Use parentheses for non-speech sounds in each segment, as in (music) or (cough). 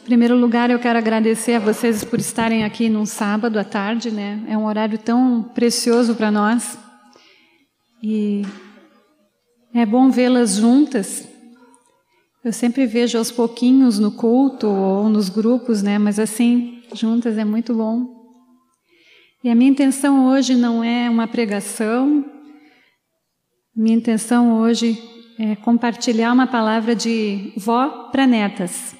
Em primeiro lugar, eu quero agradecer a vocês por estarem aqui num sábado à tarde, né? É um horário tão precioso para nós. E é bom vê-las juntas. Eu sempre vejo aos pouquinhos no culto ou nos grupos, né? Mas assim, juntas é muito bom. E a minha intenção hoje não é uma pregação. Minha intenção hoje é compartilhar uma palavra de vó para netas.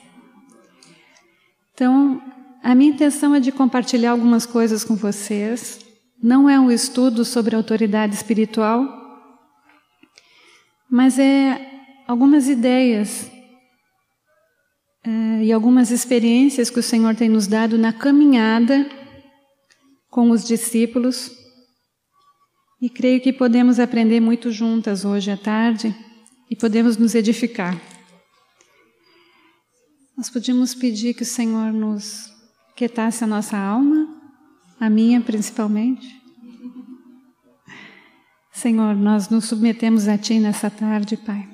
Então, a minha intenção é de compartilhar algumas coisas com vocês. Não é um estudo sobre autoridade espiritual, mas é algumas ideias é, e algumas experiências que o Senhor tem nos dado na caminhada com os discípulos. E creio que podemos aprender muito juntas hoje à tarde e podemos nos edificar. Nós podíamos pedir que o Senhor nos quietasse a nossa alma, a minha principalmente. Senhor, nós nos submetemos a Ti nessa tarde, Pai.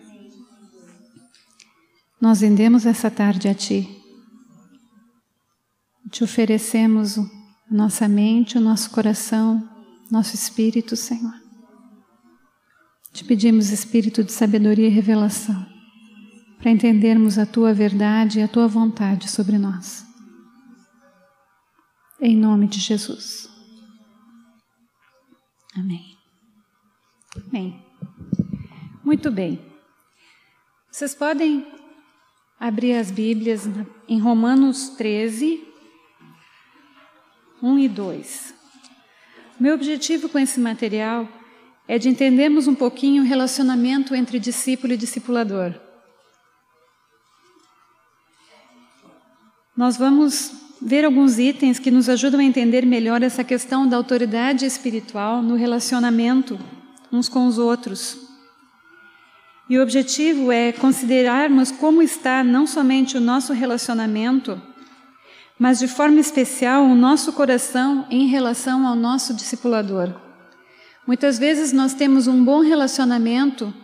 Nós vendemos essa tarde a Ti. Te oferecemos a nossa mente, o nosso coração, nosso espírito, Senhor. Te pedimos espírito de sabedoria e revelação para entendermos a tua verdade e a tua vontade sobre nós. Em nome de Jesus. Amém. Amém. Muito bem. Vocês podem abrir as Bíblias em Romanos 13, 1 e 2. Meu objetivo com esse material é de entendermos um pouquinho o relacionamento entre discípulo e discipulador. Nós vamos ver alguns itens que nos ajudam a entender melhor essa questão da autoridade espiritual no relacionamento uns com os outros. E o objetivo é considerarmos como está não somente o nosso relacionamento, mas de forma especial o nosso coração em relação ao nosso discipulador. Muitas vezes nós temos um bom relacionamento,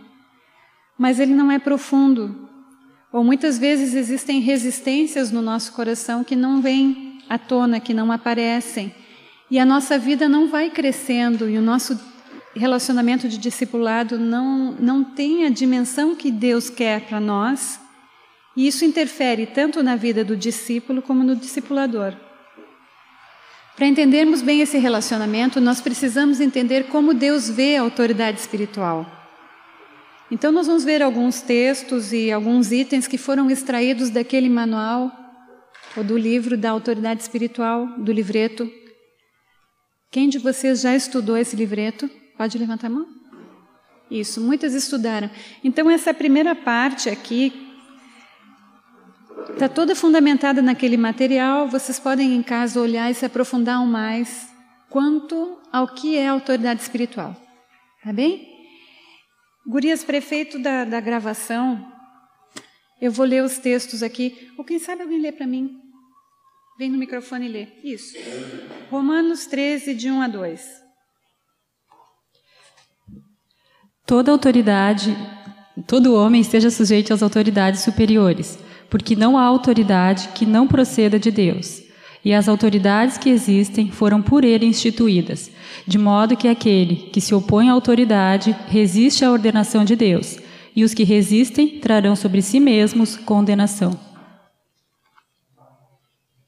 mas ele não é profundo, ou muitas vezes existem resistências no nosso coração que não vêm à tona, que não aparecem. E a nossa vida não vai crescendo e o nosso relacionamento de discipulado não, não tem a dimensão que Deus quer para nós. E isso interfere tanto na vida do discípulo como no discipulador. Para entendermos bem esse relacionamento, nós precisamos entender como Deus vê a autoridade espiritual. Então, nós vamos ver alguns textos e alguns itens que foram extraídos daquele manual ou do livro da autoridade espiritual, do livreto. Quem de vocês já estudou esse livreto? Pode levantar a mão? Isso, muitas estudaram. Então, essa primeira parte aqui está toda fundamentada naquele material. Vocês podem em casa olhar e se aprofundar mais quanto ao que é autoridade espiritual. Tá bem? Gurias, prefeito da, da gravação, eu vou ler os textos aqui. Ou quem sabe alguém lê para mim? Vem no microfone e lê. Isso. Romanos 13, de 1 a 2. Toda autoridade, todo homem esteja sujeito às autoridades superiores, porque não há autoridade que não proceda de Deus e as autoridades que existem foram por ele instituídas, de modo que aquele que se opõe à autoridade resiste à ordenação de Deus, e os que resistem trarão sobre si mesmos condenação.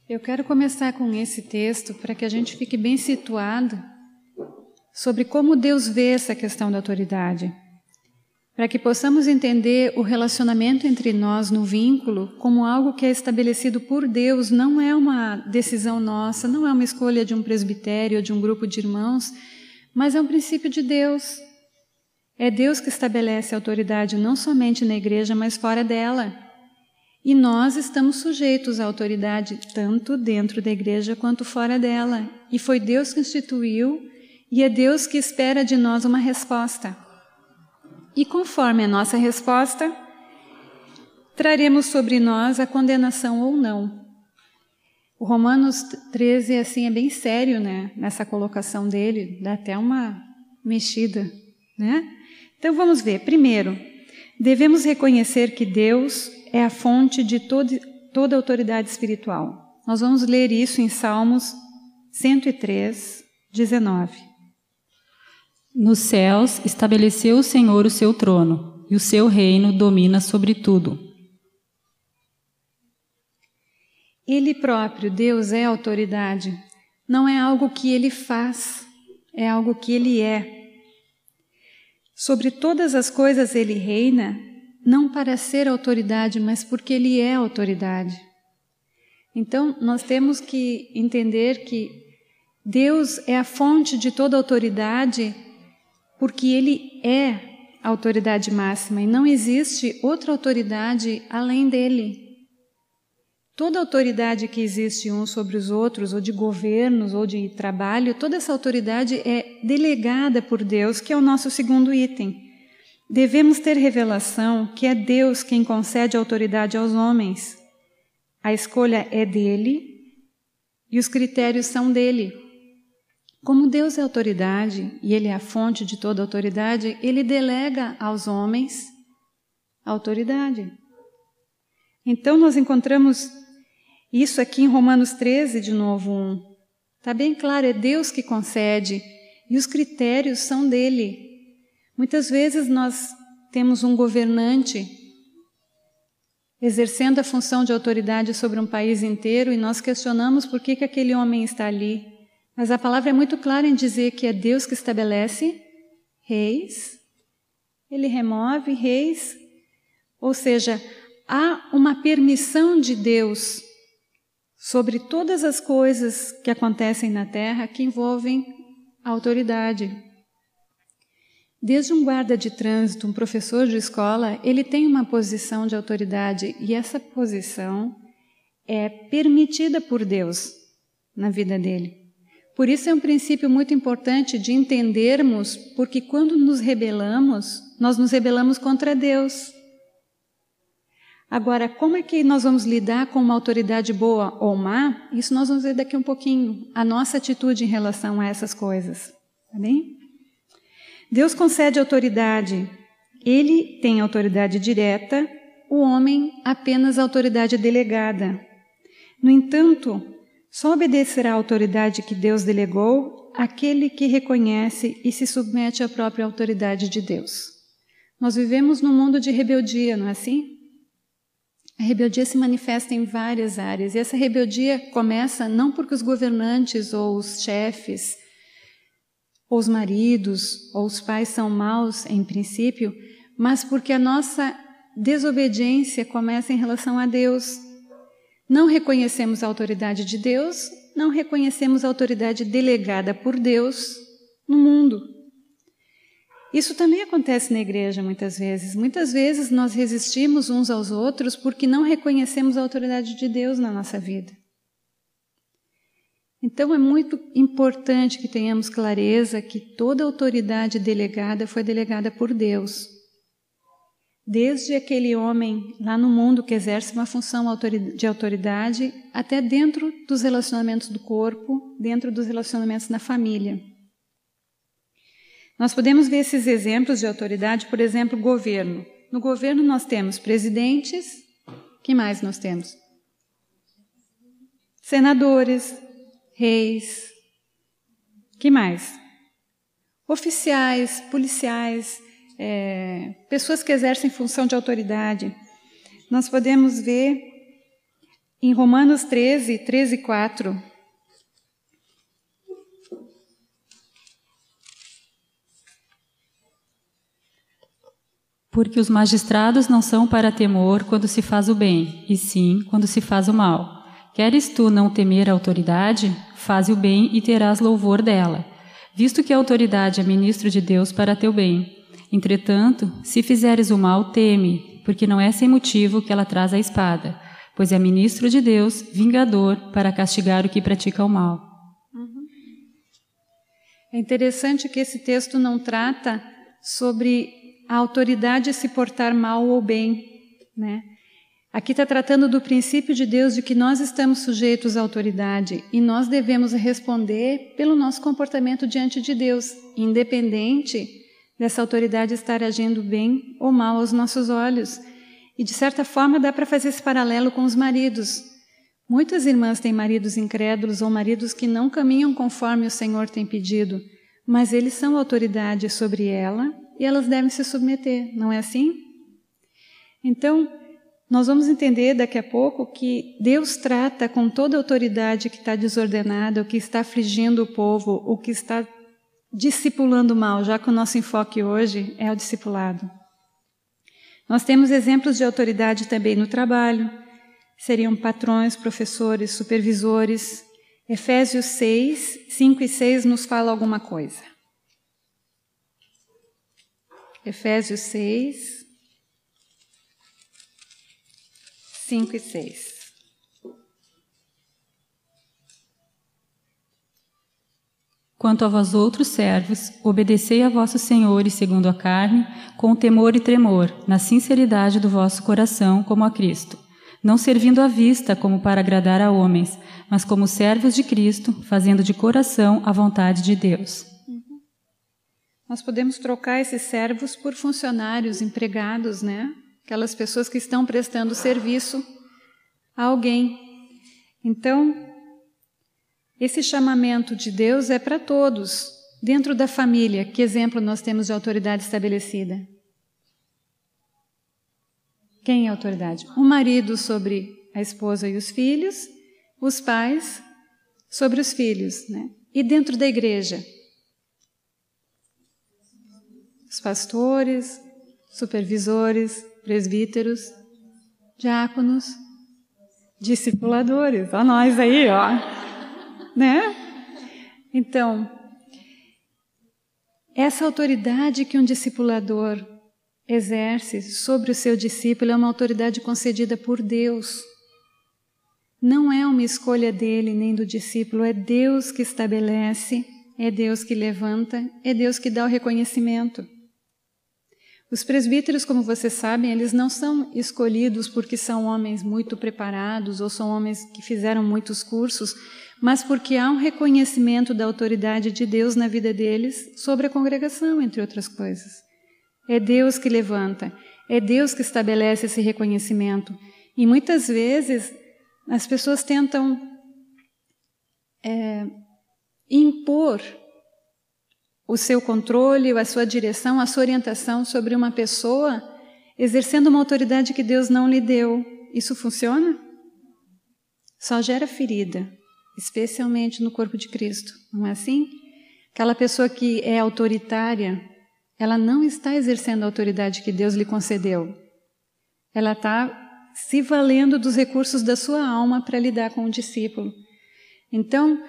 Eu quero começar com esse texto para que a gente fique bem situado sobre como Deus vê essa questão da autoridade para que possamos entender o relacionamento entre nós no vínculo como algo que é estabelecido por Deus, não é uma decisão nossa, não é uma escolha de um presbitério ou de um grupo de irmãos, mas é um princípio de Deus. É Deus que estabelece a autoridade não somente na igreja, mas fora dela. E nós estamos sujeitos à autoridade tanto dentro da igreja quanto fora dela. E foi Deus que instituiu, e é Deus que espera de nós uma resposta. E conforme a nossa resposta, traremos sobre nós a condenação ou não. O Romanos 13, assim, é bem sério, né? Nessa colocação dele, dá até uma mexida, né? Então vamos ver. Primeiro, devemos reconhecer que Deus é a fonte de todo, toda autoridade espiritual. Nós vamos ler isso em Salmos 103, 19. Nos céus estabeleceu o Senhor o seu trono, e o seu reino domina sobre tudo. Ele próprio, Deus, é autoridade. Não é algo que ele faz, é algo que ele é. Sobre todas as coisas ele reina, não para ser autoridade, mas porque ele é autoridade. Então, nós temos que entender que Deus é a fonte de toda autoridade, porque ele é a autoridade máxima e não existe outra autoridade além dele. Toda autoridade que existe uns sobre os outros, ou de governos, ou de trabalho, toda essa autoridade é delegada por Deus, que é o nosso segundo item. Devemos ter revelação que é Deus quem concede autoridade aos homens. A escolha é dele e os critérios são dele. Como Deus é autoridade e Ele é a fonte de toda autoridade, Ele delega aos homens a autoridade. Então, nós encontramos isso aqui em Romanos 13, de novo, 1. Está bem claro, é Deus que concede e os critérios são dele. Muitas vezes nós temos um governante exercendo a função de autoridade sobre um país inteiro e nós questionamos por que, que aquele homem está ali. Mas a palavra é muito clara em dizer que é Deus que estabelece reis, ele remove reis, ou seja, há uma permissão de Deus sobre todas as coisas que acontecem na Terra que envolvem a autoridade. Desde um guarda de trânsito, um professor de escola, ele tem uma posição de autoridade e essa posição é permitida por Deus na vida dele. Por isso é um princípio muito importante de entendermos, porque quando nos rebelamos, nós nos rebelamos contra Deus. Agora, como é que nós vamos lidar com uma autoridade boa ou má? Isso nós vamos ver daqui um pouquinho, a nossa atitude em relação a essas coisas. Tá bem? Deus concede autoridade. Ele tem autoridade direta, o homem apenas autoridade delegada. No entanto, só obedecerá à autoridade que Deus delegou aquele que reconhece e se submete à própria autoridade de Deus. Nós vivemos num mundo de rebeldia, não é assim? A rebeldia se manifesta em várias áreas e essa rebeldia começa não porque os governantes ou os chefes, ou os maridos ou os pais são maus em princípio, mas porque a nossa desobediência começa em relação a Deus. Não reconhecemos a autoridade de Deus, não reconhecemos a autoridade delegada por Deus no mundo. Isso também acontece na igreja muitas vezes. Muitas vezes nós resistimos uns aos outros porque não reconhecemos a autoridade de Deus na nossa vida. Então é muito importante que tenhamos clareza que toda autoridade delegada foi delegada por Deus. Desde aquele homem lá no mundo que exerce uma função de autoridade, até dentro dos relacionamentos do corpo, dentro dos relacionamentos na família. Nós podemos ver esses exemplos de autoridade, por exemplo, governo. No governo nós temos presidentes, que mais nós temos? Senadores, reis, que mais? Oficiais, policiais, é, pessoas que exercem função de autoridade. Nós podemos ver em Romanos 13, 13 e 4, Porque os magistrados não são para temor quando se faz o bem, e sim quando se faz o mal. Queres tu não temer a autoridade? Faze o bem e terás louvor dela, visto que a autoridade é ministro de Deus para teu bem. Entretanto, se fizeres o mal, teme, porque não é sem motivo que ela traz a espada, pois é ministro de Deus, vingador, para castigar o que pratica o mal. Uhum. É interessante que esse texto não trata sobre a autoridade se portar mal ou bem, né? Aqui está tratando do princípio de Deus de que nós estamos sujeitos à autoridade e nós devemos responder pelo nosso comportamento diante de Deus, independente dessa autoridade estar agindo bem ou mal aos nossos olhos. E de certa forma dá para fazer esse paralelo com os maridos. Muitas irmãs têm maridos incrédulos ou maridos que não caminham conforme o Senhor tem pedido, mas eles são autoridade sobre ela e elas devem se submeter, não é assim? Então, nós vamos entender daqui a pouco que Deus trata com toda autoridade que está desordenada, o que está afligindo o povo, o que está discipulando mal, já que o nosso enfoque hoje é o discipulado. Nós temos exemplos de autoridade também no trabalho, seriam patrões, professores, supervisores. Efésios 6, 5 e 6 nos fala alguma coisa. Efésios 6, 5 e 6. Quanto a vós outros servos, obedecei a vossos senhores segundo a carne, com temor e tremor, na sinceridade do vosso coração, como a Cristo, não servindo à vista como para agradar a homens, mas como servos de Cristo, fazendo de coração a vontade de Deus. Uhum. Nós podemos trocar esses servos por funcionários, empregados, né? Aquelas pessoas que estão prestando serviço a alguém. Então, esse chamamento de Deus é para todos. Dentro da família, que exemplo nós temos de autoridade estabelecida? Quem é autoridade? O marido sobre a esposa e os filhos, os pais sobre os filhos, né? E dentro da igreja? Os pastores, supervisores, presbíteros, diáconos, discipuladores. Ó nós aí, ó né? Então, essa autoridade que um discipulador exerce sobre o seu discípulo é uma autoridade concedida por Deus. Não é uma escolha dele nem do discípulo, é Deus que estabelece, é Deus que levanta, é Deus que dá o reconhecimento. Os presbíteros, como vocês sabem, eles não são escolhidos porque são homens muito preparados ou são homens que fizeram muitos cursos, mas porque há um reconhecimento da autoridade de Deus na vida deles sobre a congregação, entre outras coisas. É Deus que levanta, é Deus que estabelece esse reconhecimento. E muitas vezes as pessoas tentam é, impor o seu controle, a sua direção, a sua orientação sobre uma pessoa, exercendo uma autoridade que Deus não lhe deu. Isso funciona? Só gera ferida especialmente no corpo de Cristo, não é assim? Aquela pessoa que é autoritária, ela não está exercendo a autoridade que Deus lhe concedeu. Ela está se valendo dos recursos da sua alma para lidar com o discípulo. Então,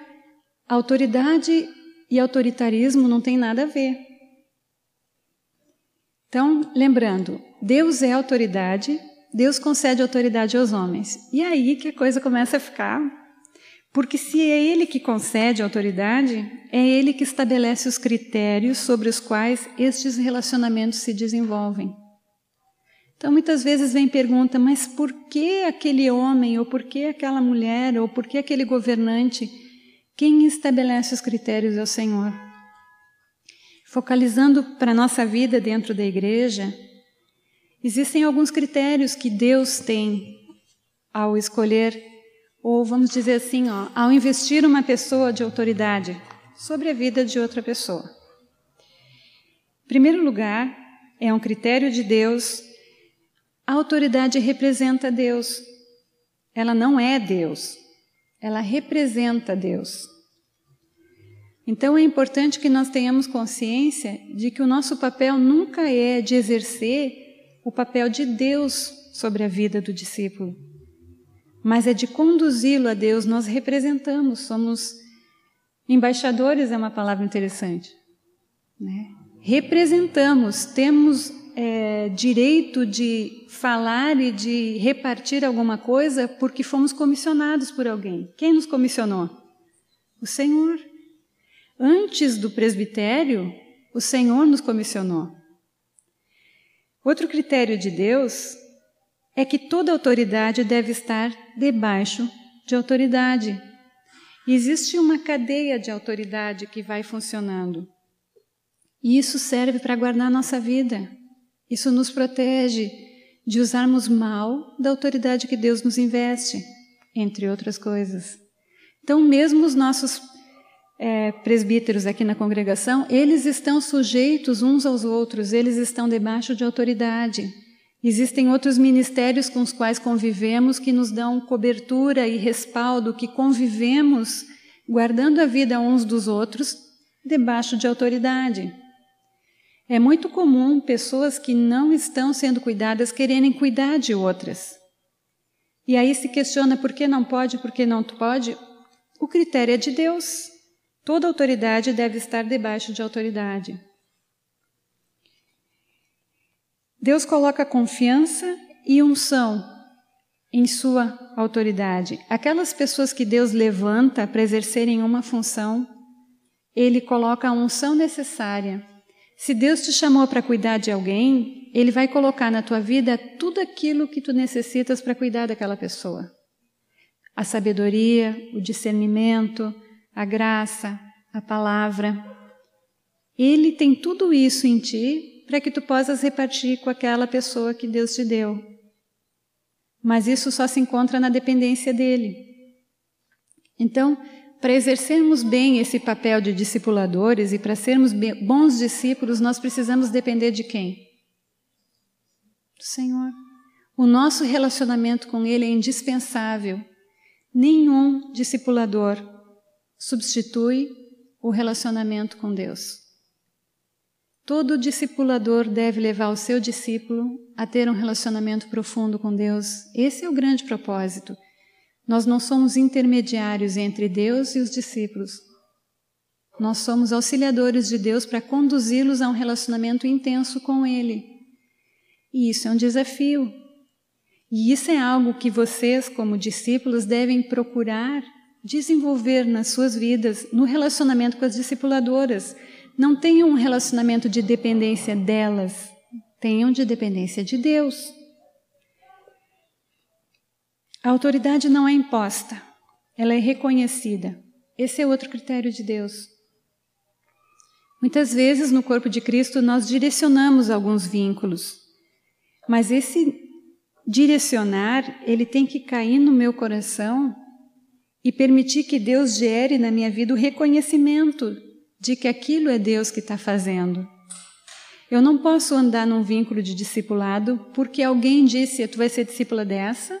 autoridade e autoritarismo não tem nada a ver. Então, lembrando, Deus é autoridade, Deus concede autoridade aos homens. E aí que a coisa começa a ficar porque se é Ele que concede autoridade, é Ele que estabelece os critérios sobre os quais estes relacionamentos se desenvolvem. Então, muitas vezes vem pergunta, mas por que aquele homem, ou por que aquela mulher, ou por que aquele governante? Quem estabelece os critérios é o Senhor. Focalizando para a nossa vida dentro da igreja, existem alguns critérios que Deus tem ao escolher ou vamos dizer assim, ó, ao investir uma pessoa de autoridade sobre a vida de outra pessoa. Em primeiro lugar, é um critério de Deus. A autoridade representa Deus. Ela não é Deus. Ela representa Deus. Então é importante que nós tenhamos consciência de que o nosso papel nunca é de exercer o papel de Deus sobre a vida do discípulo mas é de conduzi-lo a Deus. Nós representamos, somos embaixadores, é uma palavra interessante. Né? Representamos, temos é, direito de falar e de repartir alguma coisa porque fomos comissionados por alguém. Quem nos comissionou? O Senhor. Antes do presbitério, o Senhor nos comissionou. Outro critério de Deus é que toda autoridade deve estar debaixo de autoridade. Existe uma cadeia de autoridade que vai funcionando. E isso serve para guardar nossa vida. Isso nos protege de usarmos mal da autoridade que Deus nos investe, entre outras coisas. Então, mesmo os nossos é, presbíteros aqui na congregação, eles estão sujeitos uns aos outros, eles estão debaixo de autoridade. Existem outros ministérios com os quais convivemos que nos dão cobertura e respaldo, que convivemos guardando a vida uns dos outros debaixo de autoridade. É muito comum pessoas que não estão sendo cuidadas quererem cuidar de outras. E aí se questiona por que não pode, por que não pode. O critério é de Deus. Toda autoridade deve estar debaixo de autoridade. Deus coloca confiança e unção em sua autoridade. Aquelas pessoas que Deus levanta para exercerem uma função, Ele coloca a unção necessária se Deus te chamou para cuidar de alguém, Ele vai colocar na tua vida tudo aquilo que tu necessitas para cuidar daquela pessoa. A sabedoria, o discernimento, a graça, a palavra. Ele tem tudo isso em ti para que tu possas repartir com aquela pessoa que Deus te deu. Mas isso só se encontra na dependência dele. Então, para exercermos bem esse papel de discipuladores e para sermos bons discípulos, nós precisamos depender de quem? Do Senhor. O nosso relacionamento com Ele é indispensável. Nenhum discipulador substitui o relacionamento com Deus. Todo discipulador deve levar o seu discípulo a ter um relacionamento profundo com Deus. Esse é o grande propósito. Nós não somos intermediários entre Deus e os discípulos. Nós somos auxiliadores de Deus para conduzi-los a um relacionamento intenso com Ele. E isso é um desafio. E isso é algo que vocês, como discípulos, devem procurar desenvolver nas suas vidas, no relacionamento com as discipuladoras. Não tenham um relacionamento de dependência delas, tenham de dependência de Deus. A autoridade não é imposta, ela é reconhecida. Esse é outro critério de Deus. Muitas vezes no corpo de Cristo nós direcionamos alguns vínculos, mas esse direcionar, ele tem que cair no meu coração e permitir que Deus gere na minha vida o reconhecimento de que aquilo é Deus que está fazendo. Eu não posso andar num vínculo de discipulado porque alguém disse: Tu vai ser discípula dessa,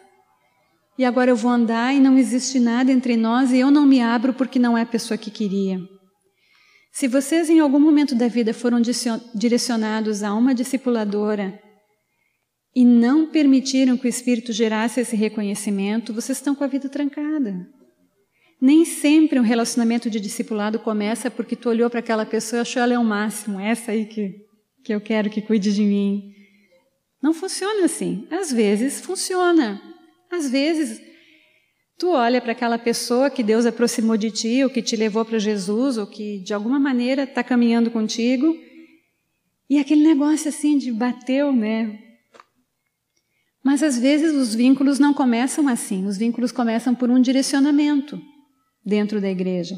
e agora eu vou andar e não existe nada entre nós e eu não me abro porque não é a pessoa que queria. Se vocês em algum momento da vida foram direcionados a uma discipuladora e não permitiram que o Espírito gerasse esse reconhecimento, vocês estão com a vida trancada. Nem sempre um relacionamento de discipulado começa porque tu olhou para aquela pessoa e achou ela é o máximo, essa aí que, que eu quero que cuide de mim. Não funciona assim. Às vezes funciona, às vezes, tu olha para aquela pessoa que Deus aproximou de ti, ou que te levou para Jesus, ou que de alguma maneira está caminhando contigo, e aquele negócio assim de bateu, né? Mas às vezes os vínculos não começam assim, os vínculos começam por um direcionamento dentro da igreja.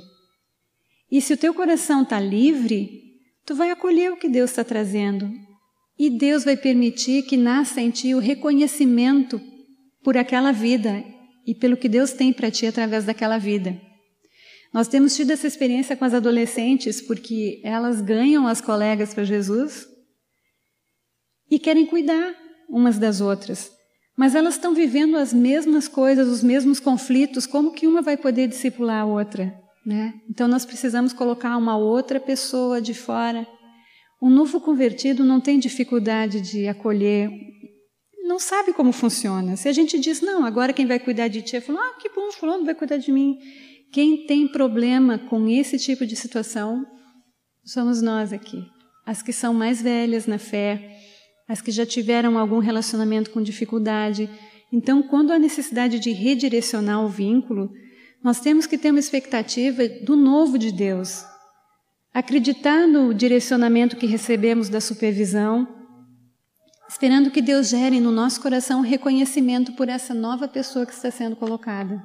E se o teu coração está livre, tu vai acolher o que Deus está trazendo. E Deus vai permitir que nasça em ti o reconhecimento por aquela vida e pelo que Deus tem para ti através daquela vida. Nós temos tido essa experiência com as adolescentes porque elas ganham as colegas para Jesus e querem cuidar umas das outras. Mas elas estão vivendo as mesmas coisas, os mesmos conflitos, como que uma vai poder discipular a outra? Né? Então nós precisamos colocar uma outra pessoa de fora. Um novo convertido não tem dificuldade de acolher não sabe como funciona. Se a gente diz, não, agora quem vai cuidar de ti é fulano, ah, que bom, fulano vai cuidar de mim. Quem tem problema com esse tipo de situação somos nós aqui. As que são mais velhas na fé, as que já tiveram algum relacionamento com dificuldade. Então, quando há necessidade de redirecionar o vínculo, nós temos que ter uma expectativa do novo de Deus. Acreditar no direcionamento que recebemos da supervisão, esperando que Deus gere no nosso coração reconhecimento por essa nova pessoa que está sendo colocada.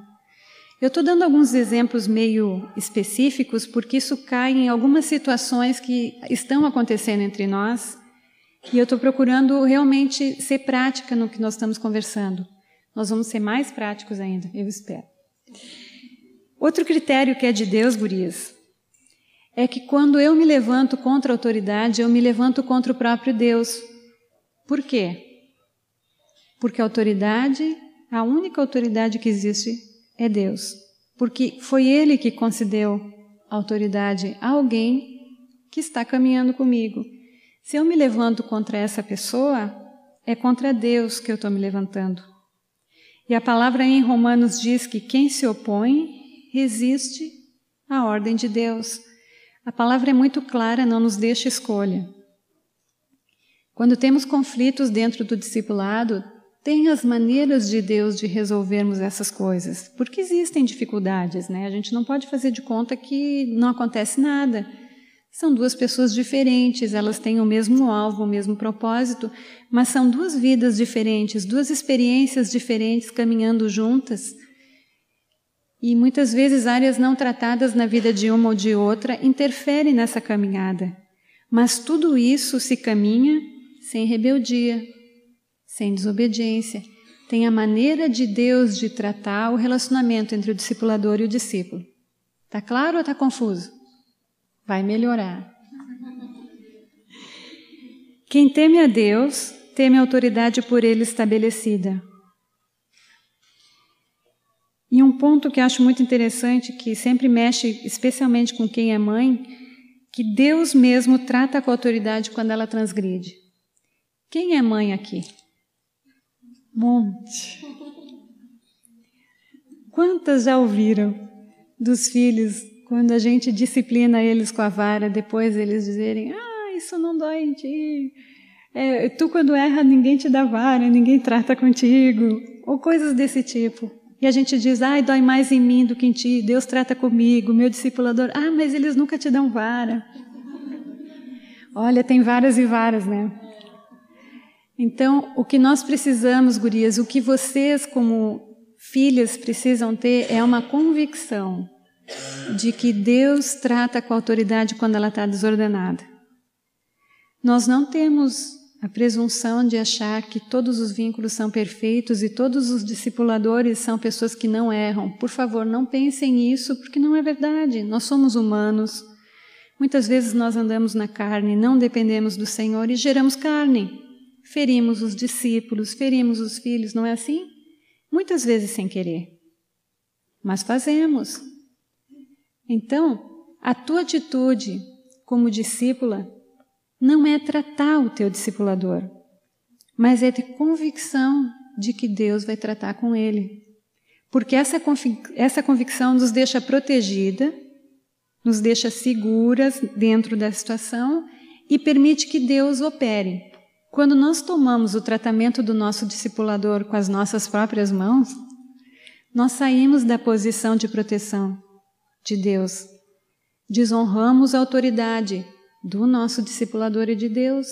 Eu estou dando alguns exemplos meio específicos, porque isso cai em algumas situações que estão acontecendo entre nós E eu estou procurando realmente ser prática no que nós estamos conversando. Nós vamos ser mais práticos ainda, eu espero. Outro critério que é de Deus, gurias, é que quando eu me levanto contra a autoridade, eu me levanto contra o próprio Deus. Por quê? Porque a autoridade, a única autoridade que existe é Deus. Porque foi Ele que concedeu autoridade a alguém que está caminhando comigo. Se eu me levanto contra essa pessoa, é contra Deus que eu estou me levantando. E a palavra em Romanos diz que quem se opõe resiste à ordem de Deus. A palavra é muito clara, não nos deixa escolha. Quando temos conflitos dentro do discipulado, tem as maneiras de Deus de resolvermos essas coisas, porque existem dificuldades, né? A gente não pode fazer de conta que não acontece nada. São duas pessoas diferentes, elas têm o mesmo alvo, o mesmo propósito, mas são duas vidas diferentes, duas experiências diferentes caminhando juntas. E muitas vezes áreas não tratadas na vida de uma ou de outra interferem nessa caminhada. Mas tudo isso se caminha sem rebeldia, sem desobediência. Tem a maneira de Deus de tratar o relacionamento entre o discipulador e o discípulo. Tá claro ou está confuso? Vai melhorar. Quem teme a Deus, teme a autoridade por ele estabelecida. E um ponto que acho muito interessante, que sempre mexe especialmente com quem é mãe, que Deus mesmo trata com autoridade quando ela transgride. Quem é mãe aqui? Monte. Quantas já ouviram dos filhos quando a gente disciplina eles com a vara, depois eles dizerem: Ah, isso não dói em ti. É, tu, quando erra, ninguém te dá vara, ninguém trata contigo. Ou coisas desse tipo. E a gente diz: Ai, dói mais em mim do que em ti. Deus trata comigo, meu discipulador. Ah, mas eles nunca te dão vara. Olha, tem várias e várias, né? Então, o que nós precisamos, gurias, o que vocês, como filhas, precisam ter é uma convicção de que Deus trata com autoridade quando ela está desordenada. Nós não temos a presunção de achar que todos os vínculos são perfeitos e todos os discipuladores são pessoas que não erram. Por favor, não pensem nisso, porque não é verdade. Nós somos humanos. Muitas vezes nós andamos na carne, não dependemos do Senhor e geramos carne ferimos os discípulos, ferimos os filhos, não é assim? Muitas vezes sem querer. Mas fazemos. Então, a tua atitude como discípula não é tratar o teu discipulador, mas é ter convicção de que Deus vai tratar com ele. Porque essa, essa convicção nos deixa protegida, nos deixa seguras dentro da situação e permite que Deus opere. Quando nós tomamos o tratamento do nosso discipulador com as nossas próprias mãos, nós saímos da posição de proteção de Deus. Desonramos a autoridade do nosso discipulador e de Deus.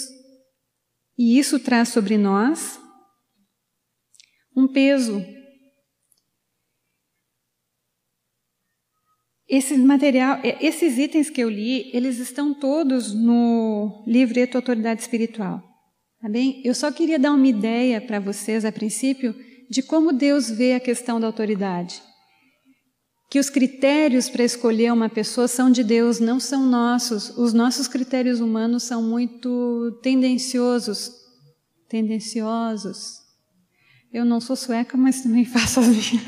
E isso traz sobre nós um peso. Esse material, esses itens que eu li, eles estão todos no livreto Autoridade Espiritual. Tá bem? Eu só queria dar uma ideia para vocês, a princípio, de como Deus vê a questão da autoridade. Que os critérios para escolher uma pessoa são de Deus, não são nossos. Os nossos critérios humanos são muito tendenciosos. Tendenciosos. Eu não sou sueca, mas também (laughs) faço as minhas.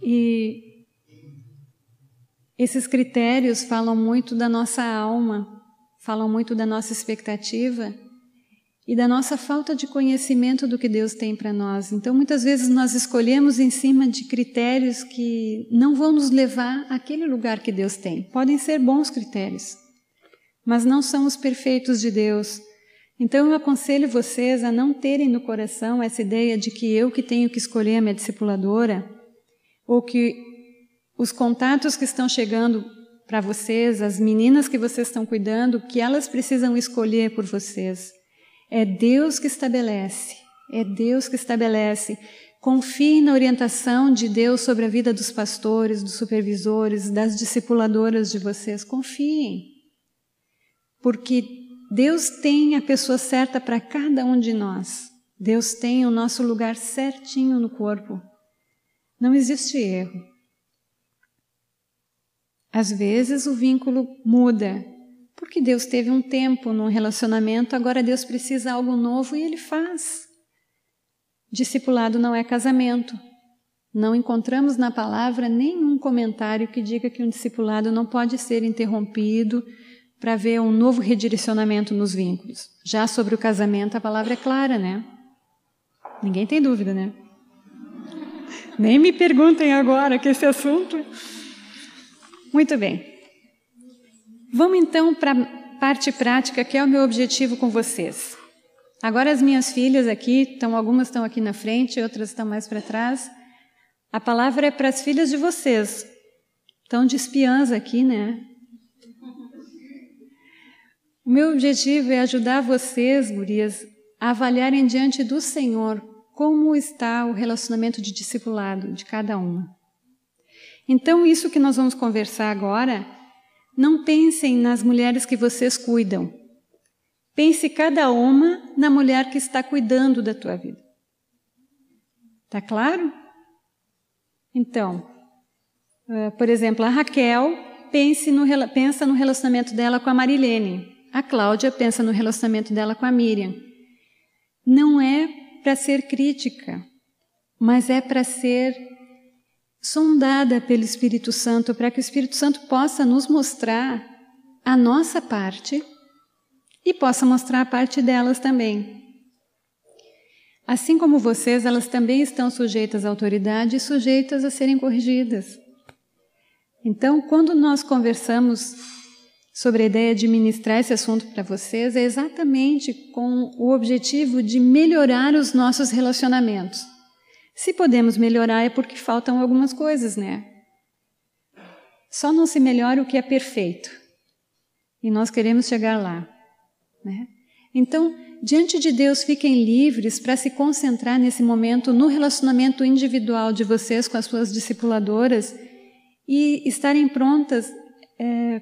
E esses critérios falam muito da nossa alma, falam muito da nossa expectativa e da nossa falta de conhecimento do que Deus tem para nós. Então, muitas vezes nós escolhemos em cima de critérios que não vão nos levar àquele lugar que Deus tem. Podem ser bons critérios, mas não são os perfeitos de Deus. Então, eu aconselho vocês a não terem no coração essa ideia de que eu que tenho que escolher a minha discipuladora, ou que os contatos que estão chegando para vocês, as meninas que vocês estão cuidando, que elas precisam escolher por vocês. É Deus que estabelece, é Deus que estabelece. Confie na orientação de Deus sobre a vida dos pastores, dos supervisores, das discipuladoras de vocês. Confiem. porque Deus tem a pessoa certa para cada um de nós. Deus tem o nosso lugar certinho no corpo. Não existe erro. Às vezes o vínculo muda, porque Deus teve um tempo num relacionamento, agora Deus precisa de algo novo e Ele faz. Discipulado não é casamento. Não encontramos na palavra nenhum comentário que diga que um discipulado não pode ser interrompido para ver um novo redirecionamento nos vínculos. Já sobre o casamento, a palavra é clara, né? Ninguém tem dúvida, né? Nem me perguntem agora que esse assunto. Muito bem. Vamos então para a parte prática, que é o meu objetivo com vocês. Agora as minhas filhas aqui, estão, algumas estão aqui na frente, outras estão mais para trás. A palavra é para as filhas de vocês. Estão de espiãs aqui, né? O meu objetivo é ajudar vocês, gurias, a avaliarem diante do Senhor como está o relacionamento de discipulado de cada uma. Então, isso que nós vamos conversar agora, não pensem nas mulheres que vocês cuidam. Pense cada uma na mulher que está cuidando da tua vida. Tá claro? Então, uh, por exemplo, a Raquel pense no, pensa no relacionamento dela com a Marilene. A Cláudia pensa no relacionamento dela com a Miriam. Não é para ser crítica, mas é para ser sondada pelo Espírito Santo, para que o Espírito Santo possa nos mostrar a nossa parte e possa mostrar a parte delas também. Assim como vocês, elas também estão sujeitas à autoridade e sujeitas a serem corrigidas. Então, quando nós conversamos sobre a ideia de ministrar esse assunto para vocês, é exatamente com o objetivo de melhorar os nossos relacionamentos. Se podemos melhorar é porque faltam algumas coisas, né? Só não se melhora o que é perfeito. E nós queremos chegar lá, né? Então, diante de Deus, fiquem livres para se concentrar nesse momento no relacionamento individual de vocês com as suas discipuladoras e estarem prontas é,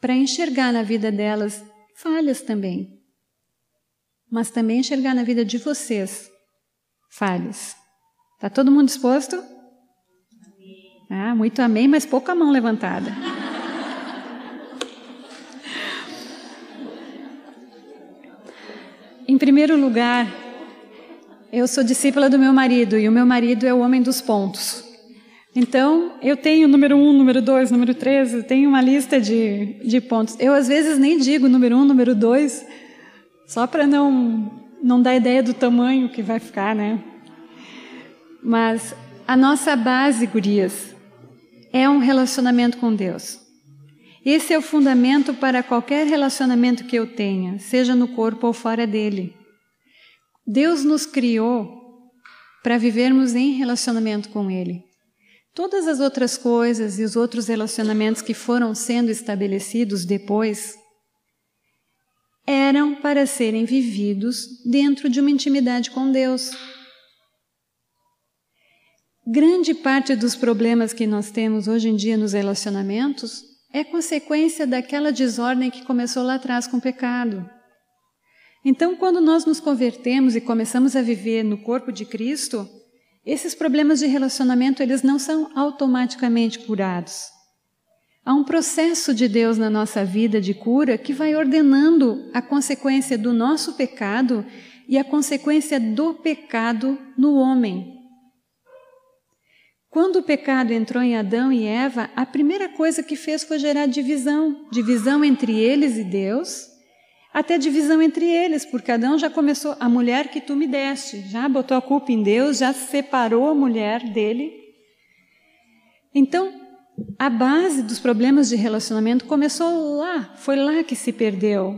para enxergar na vida delas falhas também, mas também enxergar na vida de vocês falhas. Tá todo mundo disposto? Ah, muito amém, mas pouca mão levantada. Em primeiro lugar, eu sou discípula do meu marido e o meu marido é o homem dos pontos. Então, eu tenho número um, número dois, número três, tenho uma lista de, de pontos. Eu, às vezes, nem digo número um, número dois, só para não, não dar ideia do tamanho que vai ficar, né? Mas a nossa base, gurias, é um relacionamento com Deus. Esse é o fundamento para qualquer relacionamento que eu tenha, seja no corpo ou fora dele. Deus nos criou para vivermos em relacionamento com Ele. Todas as outras coisas e os outros relacionamentos que foram sendo estabelecidos depois eram para serem vividos dentro de uma intimidade com Deus. Grande parte dos problemas que nós temos hoje em dia nos relacionamentos é consequência daquela desordem que começou lá atrás com o pecado. Então, quando nós nos convertemos e começamos a viver no corpo de Cristo, esses problemas de relacionamento eles não são automaticamente curados. Há um processo de Deus na nossa vida de cura que vai ordenando a consequência do nosso pecado e a consequência do pecado no homem. Quando o pecado entrou em Adão e Eva, a primeira coisa que fez foi gerar divisão divisão entre eles e Deus, até divisão entre eles, porque Adão já começou, a mulher que tu me deste, já botou a culpa em Deus, já separou a mulher dele. Então, a base dos problemas de relacionamento começou lá, foi lá que se perdeu,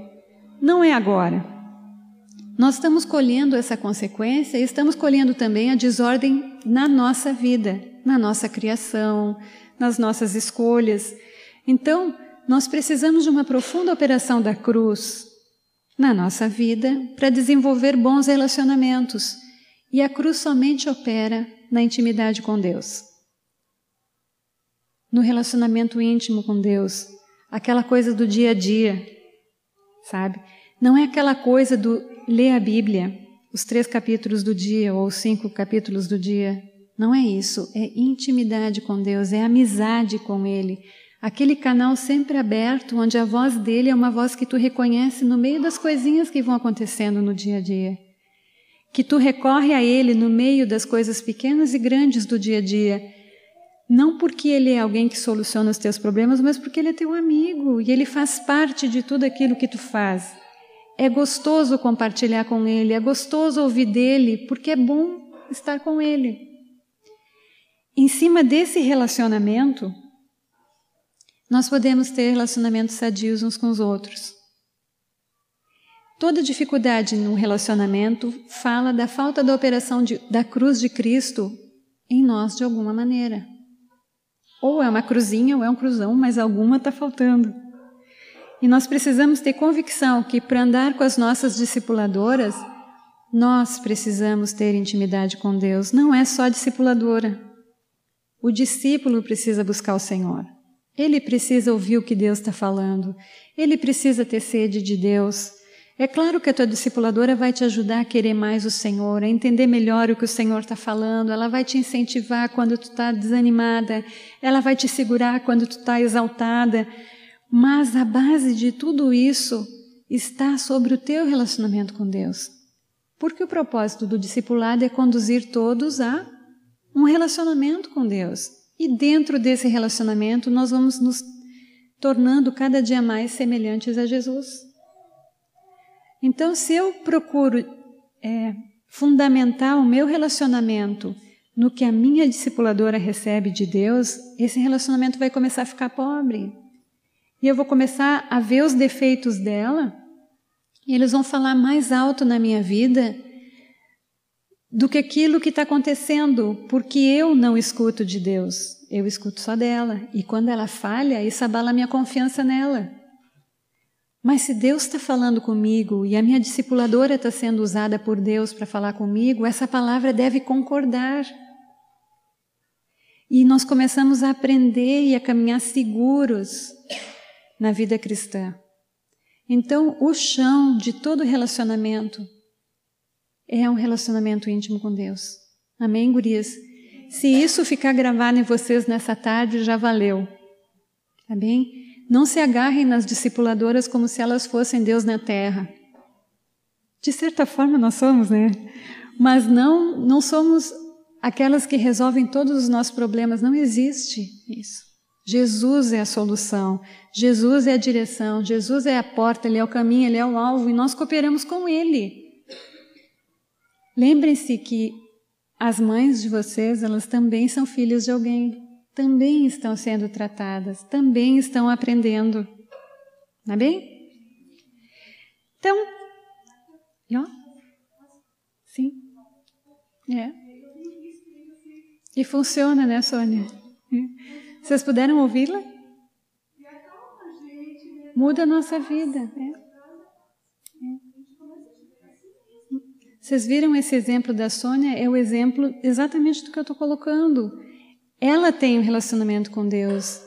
não é agora. Nós estamos colhendo essa consequência e estamos colhendo também a desordem na nossa vida na nossa criação, nas nossas escolhas. Então, nós precisamos de uma profunda operação da cruz na nossa vida para desenvolver bons relacionamentos. E a cruz somente opera na intimidade com Deus. No relacionamento íntimo com Deus, aquela coisa do dia a dia. sabe? Não é aquela coisa do ler a Bíblia, os três capítulos do dia ou os cinco capítulos do dia. Não é isso. É intimidade com Deus, é amizade com Ele. Aquele canal sempre aberto, onde a voz dele é uma voz que tu reconhece no meio das coisinhas que vão acontecendo no dia a dia. Que tu recorre a ele no meio das coisas pequenas e grandes do dia a dia. Não porque ele é alguém que soluciona os teus problemas, mas porque ele é teu amigo e ele faz parte de tudo aquilo que tu faz. É gostoso compartilhar com ele, é gostoso ouvir dele, porque é bom estar com ele. Em cima desse relacionamento, nós podemos ter relacionamentos sadios uns com os outros. Toda dificuldade no relacionamento fala da falta da operação de, da cruz de Cristo em nós de alguma maneira. Ou é uma cruzinha ou é um cruzão, mas alguma está faltando. E nós precisamos ter convicção que para andar com as nossas discipuladoras, nós precisamos ter intimidade com Deus. Não é só discipuladora. O discípulo precisa buscar o Senhor. Ele precisa ouvir o que Deus está falando. Ele precisa ter sede de Deus. É claro que a tua discipuladora vai te ajudar a querer mais o Senhor, a entender melhor o que o Senhor está falando. Ela vai te incentivar quando tu está desanimada. Ela vai te segurar quando tu está exaltada. Mas a base de tudo isso está sobre o teu relacionamento com Deus. Porque o propósito do discipulado é conduzir todos a um relacionamento com Deus. E dentro desse relacionamento, nós vamos nos tornando cada dia mais semelhantes a Jesus. Então, se eu procuro é, fundamentar o meu relacionamento no que a minha discipuladora recebe de Deus, esse relacionamento vai começar a ficar pobre. E eu vou começar a ver os defeitos dela, e eles vão falar mais alto na minha vida do que aquilo que está acontecendo, porque eu não escuto de Deus, eu escuto só dela. E quando ela falha, isso abala a minha confiança nela. Mas se Deus está falando comigo e a minha discipuladora está sendo usada por Deus para falar comigo, essa palavra deve concordar. E nós começamos a aprender e a caminhar seguros na vida cristã. Então, o chão de todo relacionamento é um relacionamento íntimo com Deus. Amém, gurias? Se isso ficar gravado em vocês nessa tarde, já valeu. Tá bem? Não se agarrem nas discipuladoras como se elas fossem Deus na terra. De certa forma nós somos, né? Mas não, não somos aquelas que resolvem todos os nossos problemas. Não existe isso. Jesus é a solução, Jesus é a direção, Jesus é a porta, Ele é o caminho, Ele é o alvo e nós cooperamos com Ele. Lembrem-se que as mães de vocês, elas também são filhos de alguém, também estão sendo tratadas, também estão aprendendo. É bem? Então, ó, sim, é. E funciona, né, Sônia? Vocês puderam ouvi-la? Muda a nossa vida. É. Vocês viram esse exemplo da Sônia? É o exemplo exatamente do que eu estou colocando. Ela tem um relacionamento com Deus.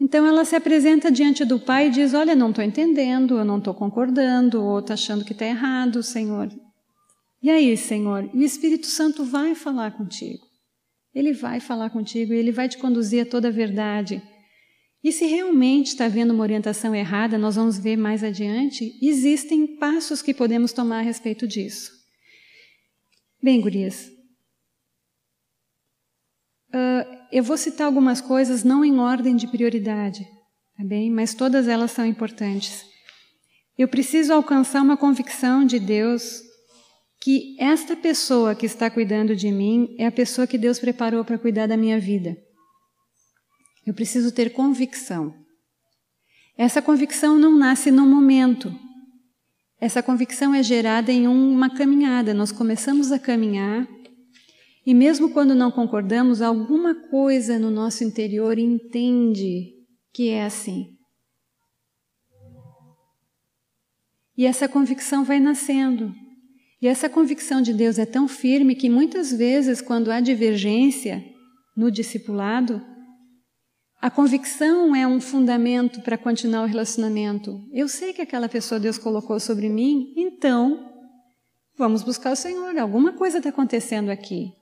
Então ela se apresenta diante do Pai e diz: Olha, não estou entendendo, eu não estou concordando, ou está achando que está errado, Senhor. E aí, Senhor? E o Espírito Santo vai falar contigo. Ele vai falar contigo e ele vai te conduzir a toda a verdade. E se realmente está havendo uma orientação errada, nós vamos ver mais adiante, existem passos que podemos tomar a respeito disso. Bem, gurias, uh, eu vou citar algumas coisas não em ordem de prioridade, tá bem? Mas todas elas são importantes. Eu preciso alcançar uma convicção de Deus que esta pessoa que está cuidando de mim é a pessoa que Deus preparou para cuidar da minha vida. Eu preciso ter convicção. Essa convicção não nasce no momento, essa convicção é gerada em uma caminhada. Nós começamos a caminhar e, mesmo quando não concordamos, alguma coisa no nosso interior entende que é assim. E essa convicção vai nascendo. E essa convicção de Deus é tão firme que muitas vezes, quando há divergência no discipulado, A convicção é um fundamento para continuar o relacionamento. Eu sei que aquela pessoa Deus colocou sobre mim, então vamos buscar o Senhor. Alguma coisa está acontecendo aqui.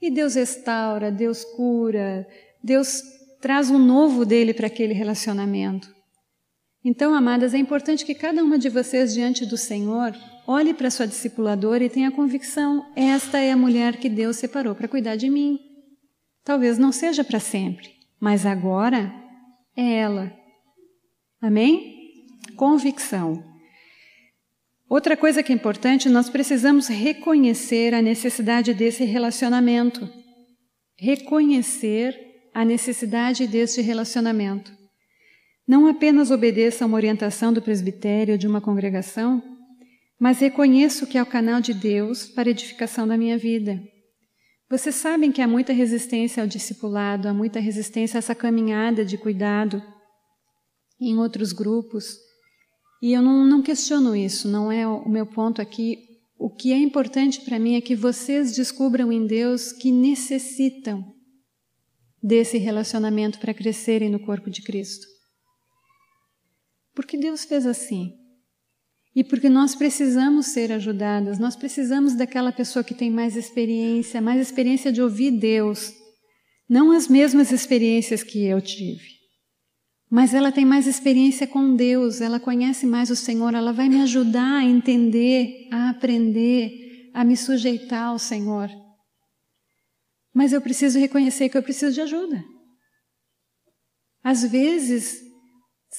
E Deus restaura, Deus cura, Deus traz um novo dele para aquele relacionamento. Então, amadas, é importante que cada uma de vocês diante do Senhor olhe para sua discipuladora e tenha a convicção: esta é a mulher que Deus separou para cuidar de mim. Talvez não seja para sempre, mas agora é ela. Amém? Convicção. Outra coisa que é importante, nós precisamos reconhecer a necessidade desse relacionamento. Reconhecer a necessidade deste relacionamento. Não apenas obedeça a uma orientação do presbitério ou de uma congregação, mas reconheço que é o canal de Deus para a edificação da minha vida. Vocês sabem que há muita resistência ao discipulado, há muita resistência a essa caminhada de cuidado em outros grupos. E eu não, não questiono isso, não é o meu ponto aqui. O que é importante para mim é que vocês descubram em Deus que necessitam desse relacionamento para crescerem no corpo de Cristo. Porque Deus fez assim. E porque nós precisamos ser ajudadas, nós precisamos daquela pessoa que tem mais experiência, mais experiência de ouvir Deus. Não as mesmas experiências que eu tive. Mas ela tem mais experiência com Deus, ela conhece mais o Senhor, ela vai me ajudar a entender, a aprender, a me sujeitar ao Senhor. Mas eu preciso reconhecer que eu preciso de ajuda. Às vezes,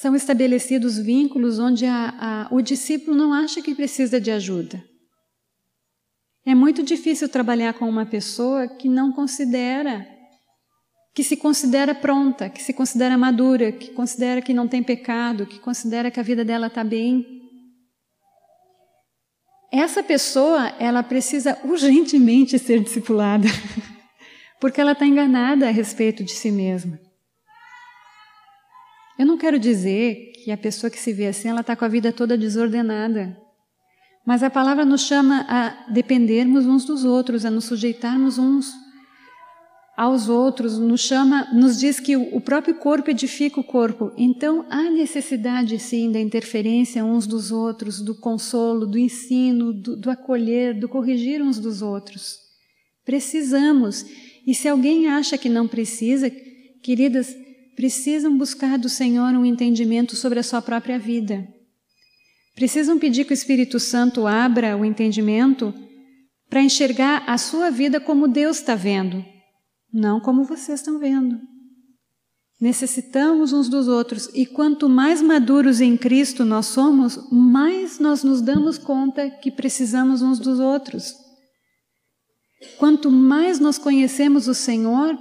são estabelecidos vínculos onde a, a, o discípulo não acha que precisa de ajuda. É muito difícil trabalhar com uma pessoa que não considera, que se considera pronta, que se considera madura, que considera que não tem pecado, que considera que a vida dela está bem. Essa pessoa, ela precisa urgentemente ser discipulada, (laughs) porque ela está enganada a respeito de si mesma. Eu não quero dizer que a pessoa que se vê assim, ela está com a vida toda desordenada. Mas a palavra nos chama a dependermos uns dos outros, a nos sujeitarmos uns aos outros, nos chama, nos diz que o próprio corpo edifica o corpo. Então há necessidade sim da interferência uns dos outros, do consolo, do ensino, do, do acolher, do corrigir uns dos outros. Precisamos. E se alguém acha que não precisa, queridas, precisam buscar do Senhor um entendimento sobre a sua própria vida. Precisam pedir que o Espírito Santo abra o entendimento para enxergar a sua vida como Deus está vendo, não como vocês estão vendo. Necessitamos uns dos outros e quanto mais maduros em Cristo nós somos, mais nós nos damos conta que precisamos uns dos outros. Quanto mais nós conhecemos o Senhor,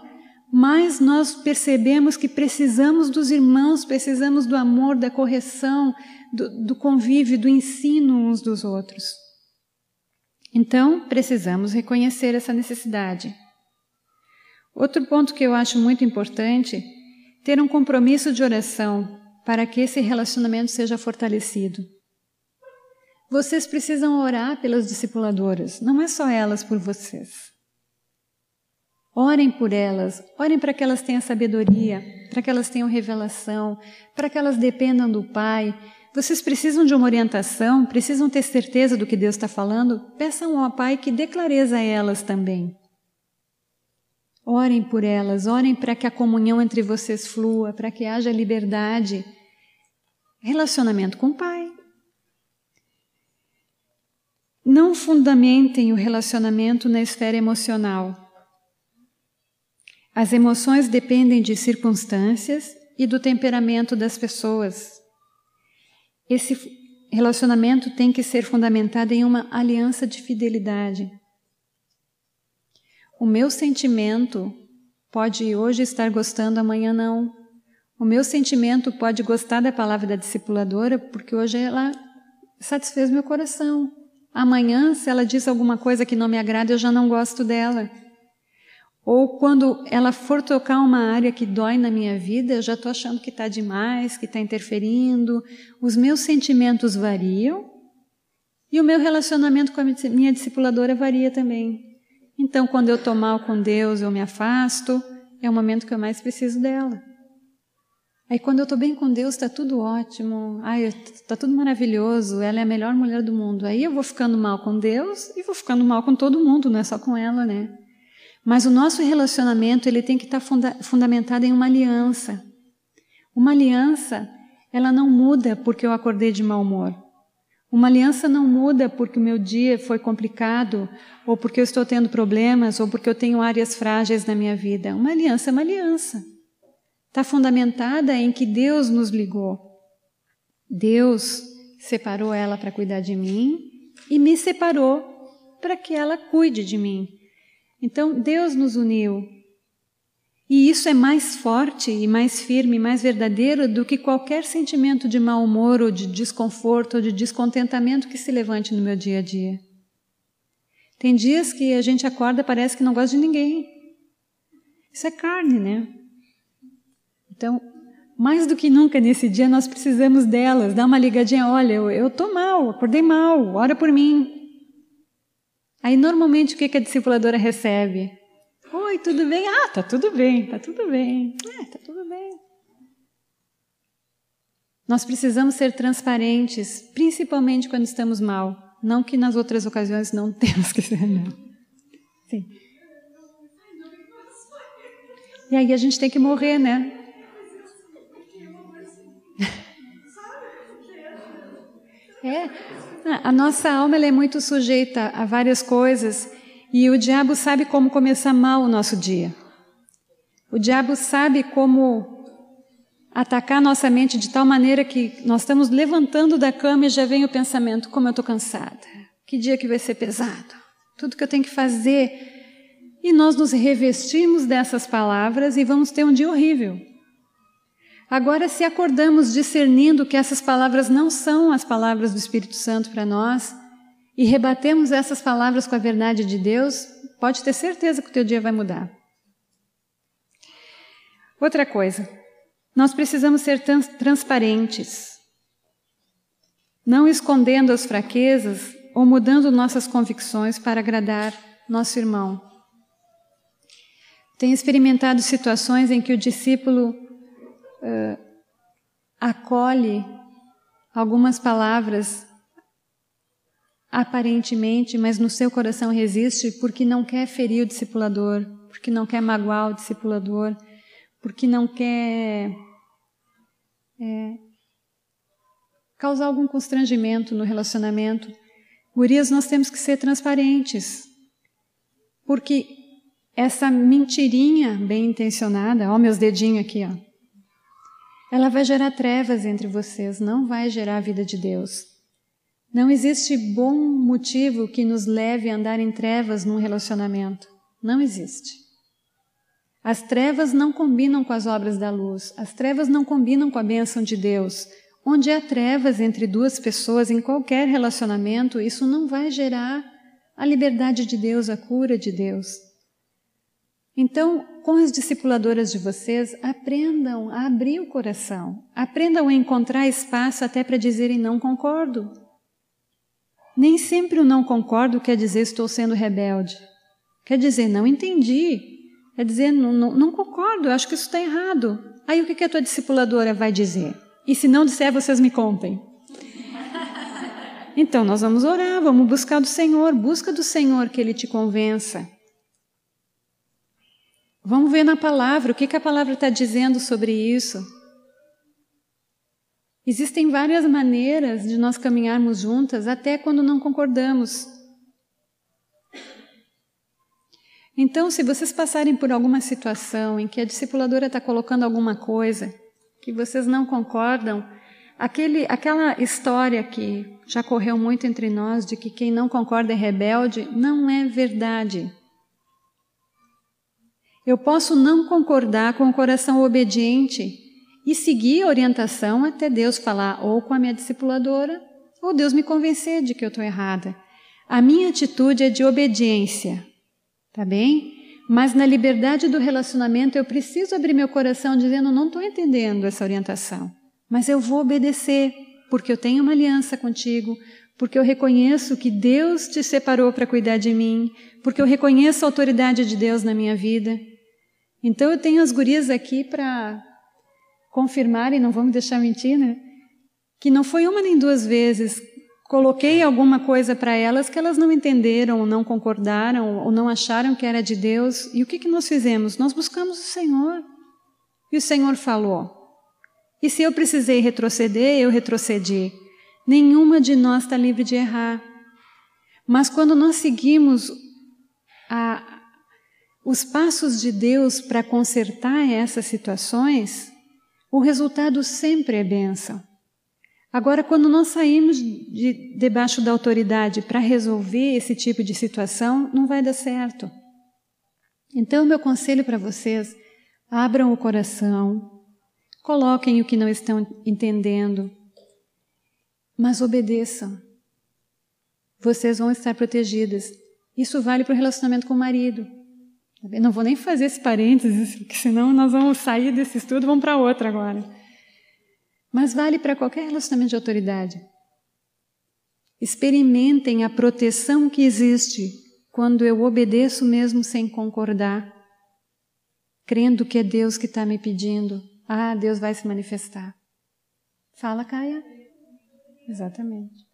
mais nós percebemos que precisamos dos irmãos, precisamos do amor, da correção, do, do convívio, do ensino uns dos outros. Então, precisamos reconhecer essa necessidade. Outro ponto que eu acho muito importante, ter um compromisso de oração para que esse relacionamento seja fortalecido. Vocês precisam orar pelas discipuladoras, não é só elas por vocês. Orem por elas, orem para que elas tenham sabedoria, para que elas tenham revelação, para que elas dependam do Pai. Vocês precisam de uma orientação, precisam ter certeza do que Deus está falando? Peçam ao Pai que dê clareza a elas também. Orem por elas, orem para que a comunhão entre vocês flua, para que haja liberdade. Relacionamento com o Pai. Não fundamentem o relacionamento na esfera emocional. As emoções dependem de circunstâncias e do temperamento das pessoas. Esse relacionamento tem que ser fundamentado em uma aliança de fidelidade. O meu sentimento pode hoje estar gostando, amanhã não. O meu sentimento pode gostar da palavra da discipuladora porque hoje ela satisfez meu coração. Amanhã, se ela diz alguma coisa que não me agrada, eu já não gosto dela. Ou quando ela for tocar uma área que dói na minha vida, eu já estou achando que está demais, que está interferindo. Os meus sentimentos variam e o meu relacionamento com a minha discipuladora varia também. Então, quando eu estou mal com Deus, eu me afasto, é o momento que eu mais preciso dela. Aí quando eu estou bem com Deus, está tudo ótimo, está tudo maravilhoso, ela é a melhor mulher do mundo. Aí eu vou ficando mal com Deus e vou ficando mal com todo mundo, não é só com ela, né? Mas o nosso relacionamento ele tem que estar tá funda fundamentado em uma aliança. Uma aliança, ela não muda porque eu acordei de mau humor. Uma aliança não muda porque o meu dia foi complicado, ou porque eu estou tendo problemas, ou porque eu tenho áreas frágeis na minha vida. Uma aliança é uma aliança. Está fundamentada em que Deus nos ligou. Deus separou ela para cuidar de mim e me separou para que ela cuide de mim. Então, Deus nos uniu. E isso é mais forte e mais firme e mais verdadeiro do que qualquer sentimento de mau humor ou de desconforto ou de descontentamento que se levante no meu dia a dia. Tem dias que a gente acorda parece que não gosta de ninguém. Isso é carne, né? Então, mais do que nunca nesse dia nós precisamos delas, dar uma ligadinha, olha, eu, eu tô mal, acordei mal, ora por mim. Aí normalmente o que, a discipuladora recebe? Oi, tudo bem? Ah, tá tudo bem, tá tudo bem. É, tá tudo bem. Nós precisamos ser transparentes, principalmente quando estamos mal. Não que nas outras ocasiões não (laughs) temos que ser, não. Sim. E aí a gente tem que morrer, né? (laughs) É, a nossa alma é muito sujeita a várias coisas e o diabo sabe como começar mal o nosso dia. O diabo sabe como atacar nossa mente de tal maneira que nós estamos levantando da cama e já vem o pensamento: como eu estou cansada, que dia que vai ser pesado, tudo que eu tenho que fazer. E nós nos revestimos dessas palavras e vamos ter um dia horrível. Agora, se acordamos discernindo que essas palavras não são as palavras do Espírito Santo para nós e rebatemos essas palavras com a verdade de Deus, pode ter certeza que o teu dia vai mudar. Outra coisa, nós precisamos ser trans transparentes, não escondendo as fraquezas ou mudando nossas convicções para agradar nosso irmão. Tenho experimentado situações em que o discípulo uh, acolhe algumas palavras aparentemente, mas no seu coração resiste porque não quer ferir o discipulador, porque não quer magoar o discipulador, porque não quer é, causar algum constrangimento no relacionamento. Gurias, nós temos que ser transparentes, porque essa mentirinha bem intencionada, ó meus dedinhos aqui, ó, ela vai gerar trevas entre vocês, não vai gerar a vida de Deus. Não existe bom motivo que nos leve a andar em trevas num relacionamento. Não existe. As trevas não combinam com as obras da luz, as trevas não combinam com a bênção de Deus. Onde há trevas entre duas pessoas em qualquer relacionamento, isso não vai gerar a liberdade de Deus, a cura de Deus. Então, com as discipuladoras de vocês, aprendam a abrir o coração, aprendam a encontrar espaço até para dizerem não concordo. Nem sempre o não concordo quer dizer estou sendo rebelde. Quer dizer não entendi. Quer dizer não, não, não concordo, acho que isso está errado. Aí o que, que a tua discipuladora vai dizer? E se não disser, vocês me contem. (laughs) Então nós vamos orar, vamos buscar do Senhor, busca do Senhor que Ele te convença. Vamos ver na palavra o que, que a palavra está dizendo sobre isso. Existem várias maneiras de nós caminharmos juntas, até quando não concordamos. Então, se vocês passarem por alguma situação em que a discipuladora está colocando alguma coisa que vocês não concordam, aquele, aquela história que já correu muito entre nós de que quem não concorda é rebelde, não é verdade. Eu posso não concordar com o coração obediente e seguir a orientação até Deus falar ou com a minha discipuladora ou Deus me convencer de que eu estou errada. A minha atitude é de obediência, tá bem? Mas na liberdade do relacionamento eu preciso abrir meu coração dizendo não estou entendendo essa orientação, mas eu vou obedecer porque eu tenho uma aliança contigo, porque eu reconheço que Deus te separou para cuidar de mim, porque eu reconheço a autoridade de Deus na minha vida. Então eu tenho as gurias aqui para confirmarem, não vão me deixar mentir, né? Que não foi uma nem duas vezes. Coloquei alguma coisa para elas que elas não entenderam, não concordaram, ou não acharam que era de Deus. E o que, que nós fizemos? Nós buscamos o Senhor. E o Senhor falou. E se eu precisei retroceder, eu retrocedi. Nenhuma de nós está livre de errar. Mas quando nós seguimos a, os passos de Deus para consertar essas situações, o resultado sempre é bênção. Agora, quando nós saímos de debaixo da autoridade para resolver esse tipo de situação, não vai dar certo. Então, meu conselho para vocês: abram o coração, coloquem o que não estão entendendo, mas obedeçam. Vocês vão estar protegidas. Isso vale para o relacionamento com o marido. Eu não vou nem fazer esse parênteses, porque senão nós vamos sair desse estudo e vamos para outro agora. Mas vale para qualquer relacionamento de autoridade. Experimentem a proteção que existe quando eu obedeço mesmo sem concordar, crendo que é Deus que está me pedindo. Ah, Deus vai se manifestar. Fala, Caia. Exatamente.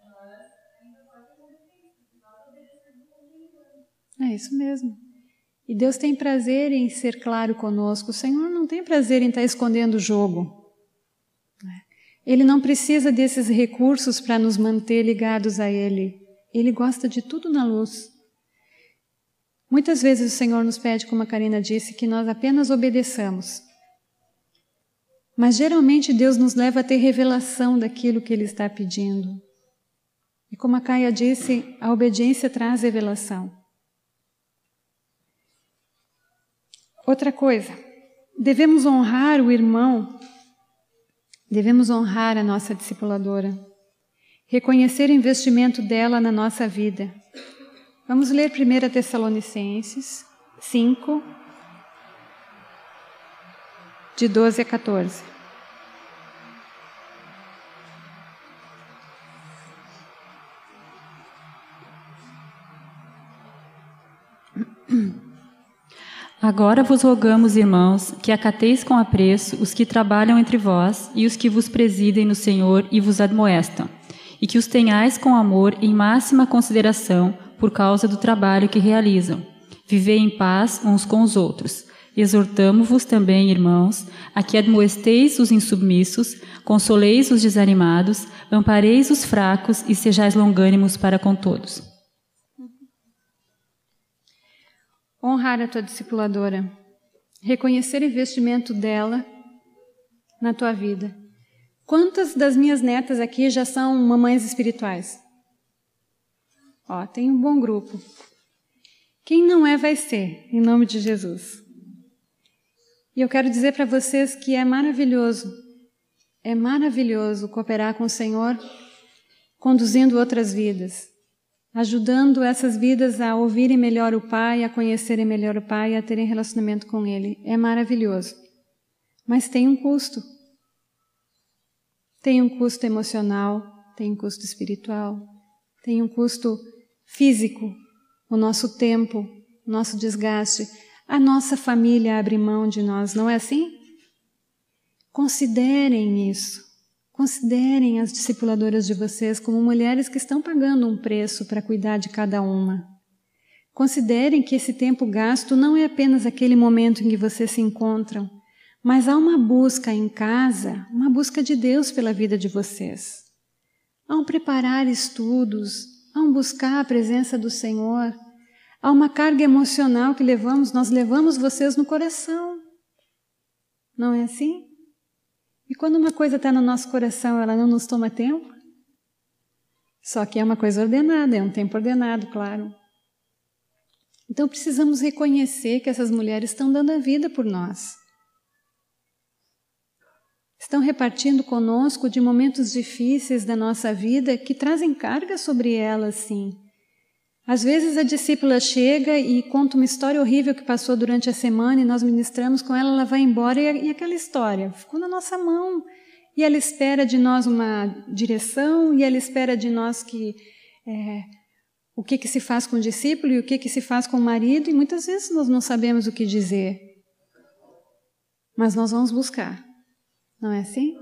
É isso mesmo. E Deus tem prazer em ser claro conosco. O Senhor não tem prazer em estar escondendo o jogo. Ele não precisa desses recursos para nos manter ligados a Ele. Ele gosta de tudo na luz. Muitas vezes o Senhor nos pede, como a Karina disse, que nós apenas obedeçamos. Mas geralmente Deus nos leva a ter revelação daquilo que Ele está pedindo. E como a Caia disse, a obediência traz revelação. Outra coisa, devemos honrar o irmão, devemos honrar a nossa discipuladora, reconhecer o investimento dela na nossa vida. Vamos ler 1 Tessalonicenses 5, de 12 a 14. Agora vos rogamos, irmãos, que acateis com apreço os que trabalham entre vós e os que vos presidem no Senhor e vos admoestam, e que os tenhais com amor em máxima consideração por causa do trabalho que realizam. Vivei em paz uns com os outros. Exortamo-vos também, irmãos, a que admoesteis os insubmissos, consoleis os desanimados, ampareis os fracos e sejais longânimos para com todos. Honrar a tua discipuladora, reconhecer o investimento dela na tua vida. Quantas das minhas netas aqui já são mamães espirituais? Ó, tem um bom grupo. Quem não é, vai ser, em nome de Jesus. E eu quero dizer para vocês que é maravilhoso, é maravilhoso cooperar com o Senhor, conduzindo outras vidas ajudando essas vidas a ouvirem melhor o Pai, a conhecerem melhor o Pai, a terem relacionamento com Ele. É maravilhoso. Mas tem um custo. Tem um custo emocional, tem um custo espiritual, tem um custo físico, o nosso tempo, o nosso desgaste. A nossa família abre mão de nós, não é assim? Considerem isso. Considerem as discipuladoras de vocês como mulheres que estão pagando um preço para cuidar de cada uma. Considerem que esse tempo gasto não é apenas aquele momento em que vocês se encontram, mas há uma busca em casa, uma busca de Deus pela vida de vocês. Há um preparar estudos, há um buscar a presença do Senhor, há uma carga emocional que levamos, nós levamos vocês no coração. Não é assim? E quando uma coisa está no nosso coração, ela não nos toma tempo? Só que é uma coisa ordenada, é um tempo ordenado, claro. Então precisamos reconhecer que essas mulheres estão dando a vida por nós. Estão repartindo conosco de momentos difíceis da nossa vida que trazem carga sobre elas, sim. Às vezes a discípula chega e conta uma história horrível que passou durante a semana e nós ministramos com ela, ela vai embora e, aquela história ficou na nossa mão. E ela espera de nós uma direção e ela espera de nós que é, o que, que se faz com o discípulo e o que, que se faz com o marido e muitas vezes nós não sabemos o que dizer. Mas nós vamos buscar. Não é assim?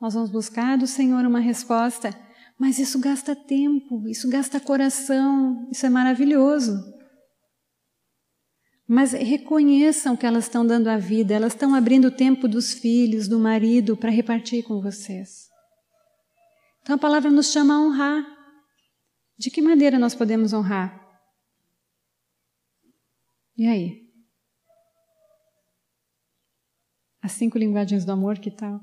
Nós vamos buscar do Senhor uma resposta, mas isso gasta tempo, isso gasta coração, isso é maravilhoso. Mas reconheçam que elas estão dando a vida, elas estão abrindo o tempo dos filhos, do marido, para repartir com vocês. Então a palavra nos chama a honrar. De que maneira nós podemos honrar? E aí? As cinco linguagens do amor, que tal?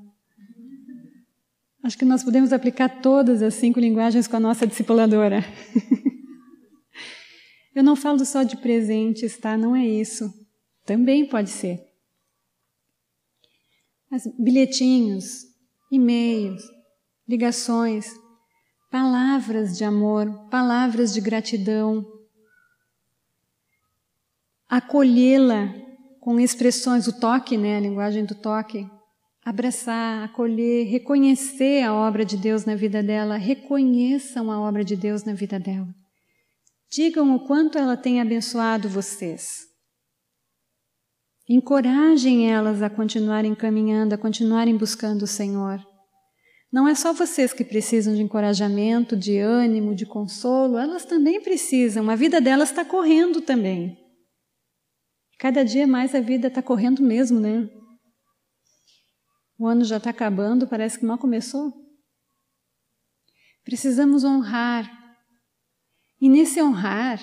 Acho que nós podemos aplicar todas as cinco linguagens com a nossa discipuladora. (laughs) Eu não falo só de presentes, tá? Não é isso. Também pode ser. Mas bilhetinhos, e-mails, ligações, palavras de amor, palavras de gratidão. Acolhê-la com expressões, o toque, né? A linguagem do toque. Abraçar, acolher, reconhecer a obra de Deus na vida dela. Reconheçam a obra de Deus na vida dela. Digam o quanto ela tem abençoado vocês. Encorajem elas a continuarem caminhando, a continuarem buscando o Senhor. Não é só vocês que precisam de encorajamento, de ânimo, de consolo, elas também precisam. A vida delas está correndo também. Cada dia mais a vida está correndo mesmo, né? O ano já está acabando, parece que mal começou. Precisamos honrar e nesse honrar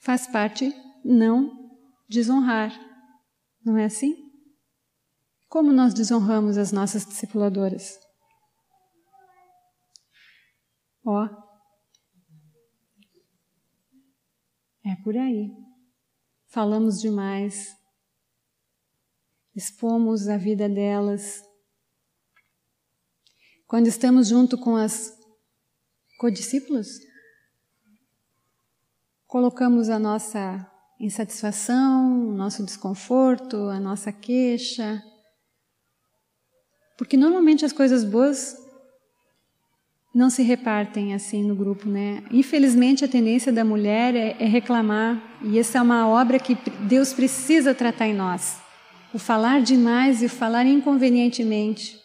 faz parte não desonrar. Não é assim? Como nós desonramos as nossas discipuladoras? Ó. É por aí. Falamos demais. Expomos a vida delas. Quando estamos junto com as codiscípulas, colocamos a nossa insatisfação, o nosso desconforto, a nossa queixa. Porque normalmente as coisas boas não se repartem assim no grupo, né? Infelizmente a tendência da mulher é, é reclamar, e essa é uma obra que Deus precisa tratar em nós. O falar demais e o falar inconvenientemente.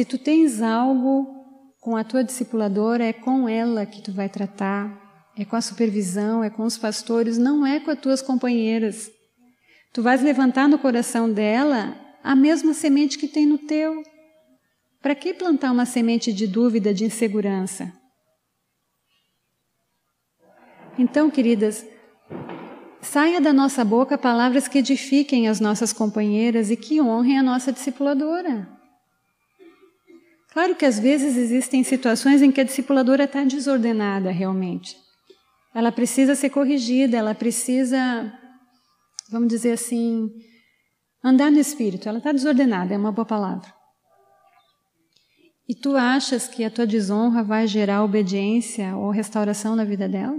Se tu tens algo com a tua discipuladora, é com ela que tu vai tratar é com a supervisão, é com os pastores, não é com as tuas companheiras. Tu vais levantar no coração dela a mesma semente que tem no teu. Para que plantar uma semente de dúvida, de insegurança? Então, queridas, saia da nossa boca palavras que edifiquem as nossas companheiras e que honrem a nossa discipuladora. Claro que às vezes existem situações em que a discipuladora está desordenada realmente. Ela precisa ser corrigida, ela precisa, vamos dizer assim, andar no espírito. Ela está desordenada, é uma boa palavra. E tu achas que a tua desonra vai gerar obediência ou restauração na vida dela?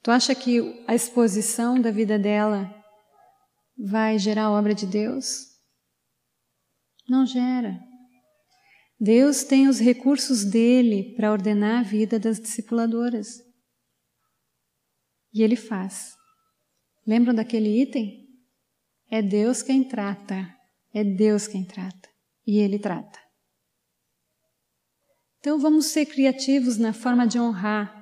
Tu acha que a exposição da vida dela vai gerar obra de Deus? Não gera. Deus tem os recursos dele para ordenar a vida das discipuladoras. E ele faz. Lembram daquele item? É Deus quem trata. É Deus quem trata. E ele trata. Então vamos ser criativos na forma de honrar.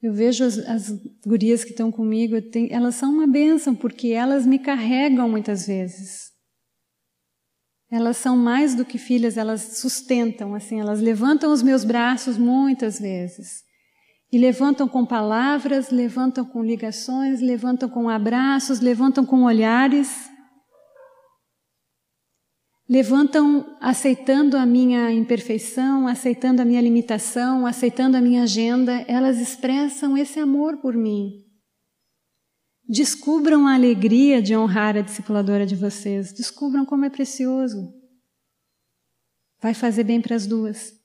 Eu vejo as, as gurias que estão comigo, elas são uma bênção, porque elas me carregam muitas vezes. Elas são mais do que filhas, elas sustentam, assim, elas levantam os meus braços muitas vezes. E levantam com palavras, levantam com ligações, levantam com abraços, levantam com olhares. Levantam aceitando a minha imperfeição, aceitando a minha limitação, aceitando a minha agenda, elas expressam esse amor por mim. Descubram a alegria de honrar a discipuladora de vocês, descubram como é precioso. Vai fazer bem para as duas.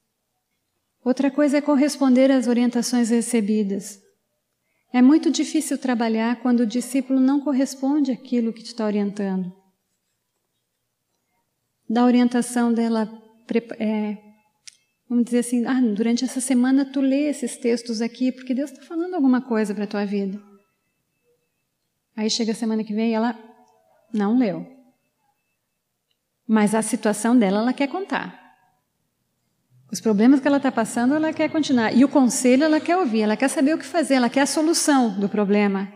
Outra coisa é corresponder às orientações recebidas. É muito difícil trabalhar quando o discípulo não corresponde àquilo que te está orientando. Da orientação dela, é, vamos dizer assim, ah, durante essa semana tu lê esses textos aqui porque Deus está falando alguma coisa para a tua vida. Aí chega a semana que vem e ela Não leu. Mas a situação dela ela quer contar. Os problemas que ela está passando, ela quer continuar. E o conselho ela quer ouvir, ela quer saber o que fazer, ela quer a solução do problema.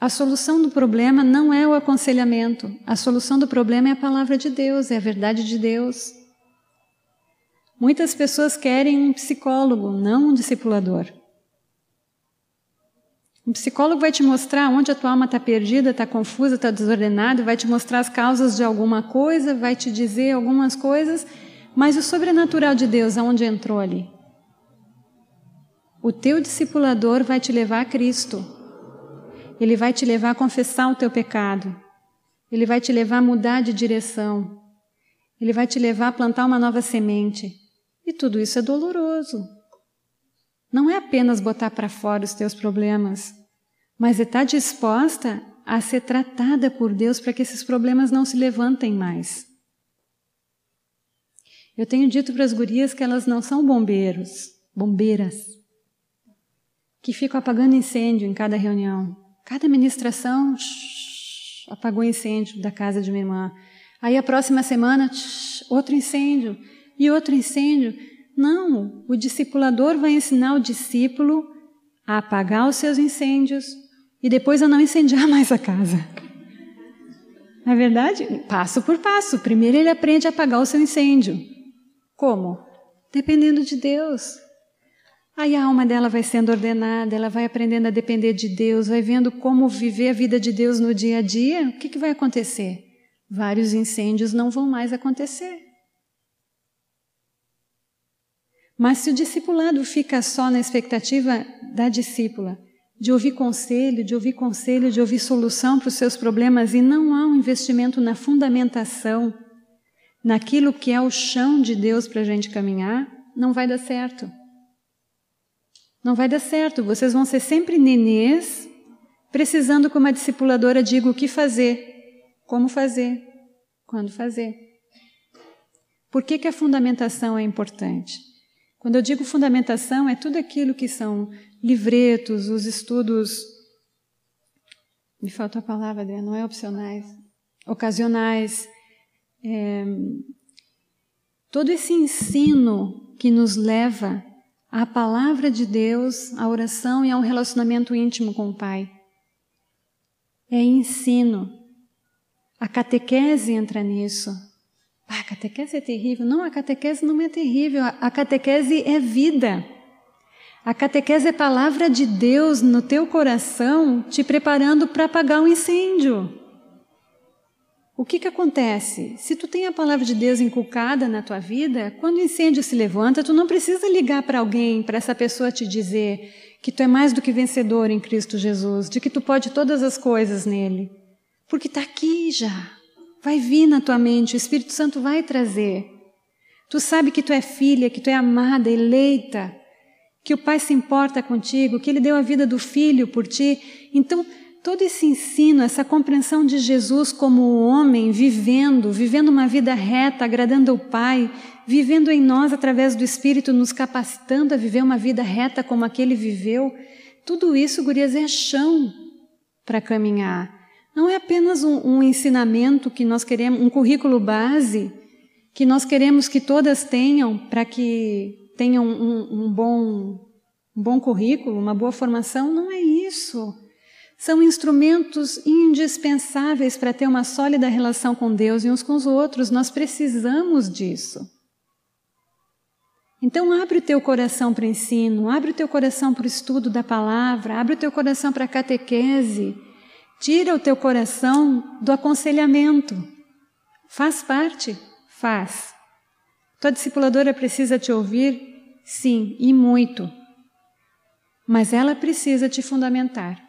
A solução do problema não é o aconselhamento. A solução do problema é a palavra de Deus, é a verdade de Deus. Muitas pessoas querem um psicólogo, não um discipulador. Um psicólogo vai te mostrar onde a tua alma está perdida, está confusa, está desordenada, vai te mostrar as causas de alguma coisa, vai te dizer algumas coisas, mas o sobrenatural de Deus, aonde entrou ali? O teu discipulador vai te levar a Cristo. Ele vai te levar a confessar o teu pecado. Ele vai te levar a mudar de direção. Ele vai te levar a plantar uma nova semente. E tudo isso é doloroso. Não é apenas botar para fora os teus problemas, mas é estar tá disposta a ser tratada por Deus para que esses problemas não se levantem mais. Eu tenho dito para as gurias que elas não são bombeiros, bombeiras, que ficam apagando incêndio em cada reunião. Cada ministração, shh, apagou incêndio da casa de minha irmã. Aí a próxima semana, shh, outro incêndio e outro incêndio. Não, o discipulador vai ensinar o discípulo a apagar os seus incêndios e depois a não incendiar (laughs) mais a casa. Na é verdade, passo por passo. Primeiro ele aprende a apagar o seu incêndio. Como? Dependendo de Deus. Aí a alma dela vai sendo ordenada, ela vai aprendendo a depender de Deus, vai vendo como viver a vida de Deus no dia a dia. O que, que vai acontecer? Vários incêndios não vão mais acontecer. Mas se o discipulado fica só na expectativa da discípula, de ouvir conselho, de ouvir conselho, de ouvir solução para os seus problemas e não há um investimento na fundamentação, naquilo que é o chão de Deus para a gente caminhar, não vai dar certo. Não vai dar certo. Vocês vão ser sempre nenês, precisando que uma discipuladora diga o que fazer, como fazer, quando fazer. Por que, que a fundamentação é importante? Quando eu digo fundamentação, é tudo aquilo que são livretos, os estudos. Me falta a palavra, Adriana, não é opcionais, ocasionais. É, todo esse ensino que nos leva à palavra de Deus, à oração e a um relacionamento íntimo com o Pai. É ensino. A catequese entra nisso. Ah, a catequese é terrível. Não, a catequese não é terrível. A catequese é vida. A catequese é palavra de Deus no teu coração, te preparando para apagar um incêndio. O que, que acontece? Se tu tem a palavra de Deus inculcada na tua vida, quando o incêndio se levanta, tu não precisa ligar para alguém, para essa pessoa te dizer que tu é mais do que vencedor em Cristo Jesus, de que tu pode todas as coisas nele. Porque está aqui já. Vai vir na tua mente, o Espírito Santo vai trazer. Tu sabe que tu é filha, que tu é amada, eleita, que o Pai se importa contigo, que Ele deu a vida do Filho por ti. Então, todo esse ensino, essa compreensão de Jesus como homem vivendo, vivendo uma vida reta, agradando ao Pai, vivendo em nós através do Espírito, nos capacitando a viver uma vida reta como aquele viveu, tudo isso, gurias, é chão para caminhar. Não é apenas um, um ensinamento que nós queremos, um currículo base que nós queremos que todas tenham para que tenham um, um, bom, um bom currículo, uma boa formação. Não é isso. São instrumentos indispensáveis para ter uma sólida relação com Deus e uns com os outros. Nós precisamos disso. Então, abre o teu coração para o ensino, abre o teu coração para o estudo da palavra, abre o teu coração para a catequese. Tira o teu coração do aconselhamento. Faz parte? Faz. Tua discipuladora precisa te ouvir? Sim, e muito. Mas ela precisa te fundamentar.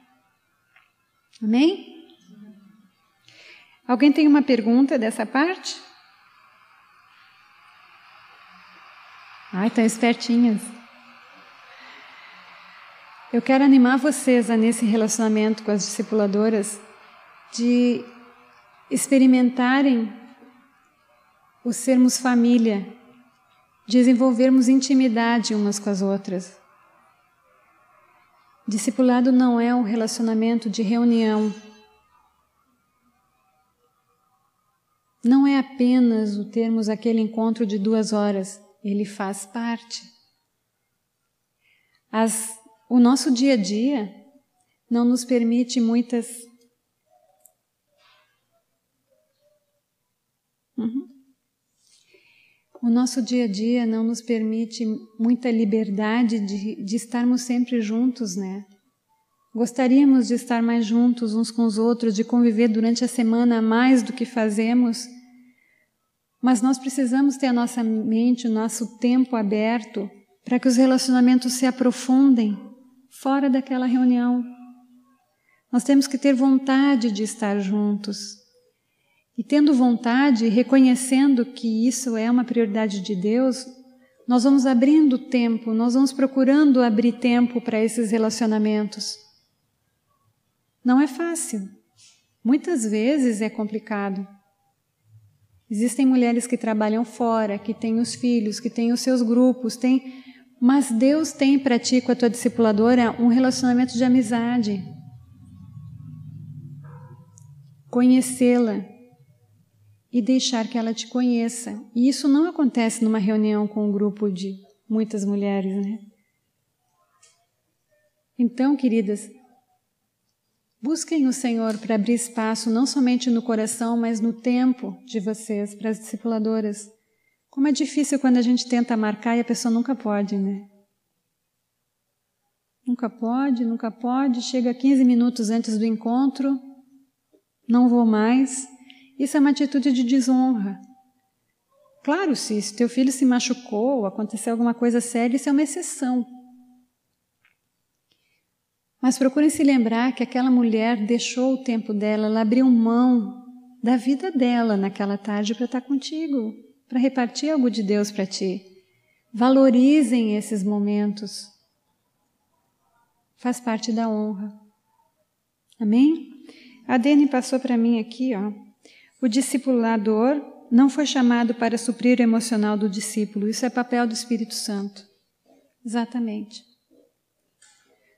Amém? Alguém tem uma pergunta dessa parte? Ai, estão espertinhas. Eu quero animar vocês a, nesse relacionamento com as discipuladoras, de experimentarem o sermos família, desenvolvermos intimidade umas com as outras. Discipulado não é um relacionamento de reunião. não é apenas o termos aquele encontro de duas horas, ele faz parte. As, o nosso dia a dia não nos permite muitas. Uhum. O nosso dia a dia não nos permite muita liberdade de, de estarmos sempre juntos, né? Gostaríamos de estar mais juntos uns com os outros, de conviver durante a semana mais do que fazemos, mas nós precisamos ter a nossa mente, o nosso tempo aberto para que os relacionamentos se aprofundem fora daquela reunião. Nós temos que ter vontade de estar juntos. E tendo vontade, reconhecendo que isso é uma prioridade de Deus, nós vamos abrindo tempo, nós vamos procurando abrir tempo para esses relacionamentos. Não é fácil. Muitas vezes é complicado. Existem mulheres que trabalham fora, que têm os filhos, que têm os seus grupos, têm... mas Deus tem para ti, com a tua discipuladora, um relacionamento de amizade. Conhecê-la e deixar que ela te conheça. E isso não acontece numa reunião com um grupo de muitas mulheres, né? Então, queridas, Busquem o Senhor para abrir espaço não somente no coração, mas no tempo de vocês, para as discipuladoras. Como é difícil quando a gente tenta marcar e a pessoa nunca pode, né? Nunca pode, nunca pode, chega 15 minutos antes do encontro, não vou mais. Isso é uma atitude de desonra. Claro, se teu filho se machucou, aconteceu alguma coisa séria, isso é uma exceção. Mas procurem se lembrar que aquela mulher deixou o tempo dela, ela abriu mão da vida dela naquela tarde para estar contigo, para repartir algo de Deus para ti. Valorizem esses momentos. Faz parte da honra. Amém? A Dene passou para mim aqui, ó. O discipulador não foi chamado para suprir o emocional do discípulo. Isso é papel do Espírito Santo. Exatamente.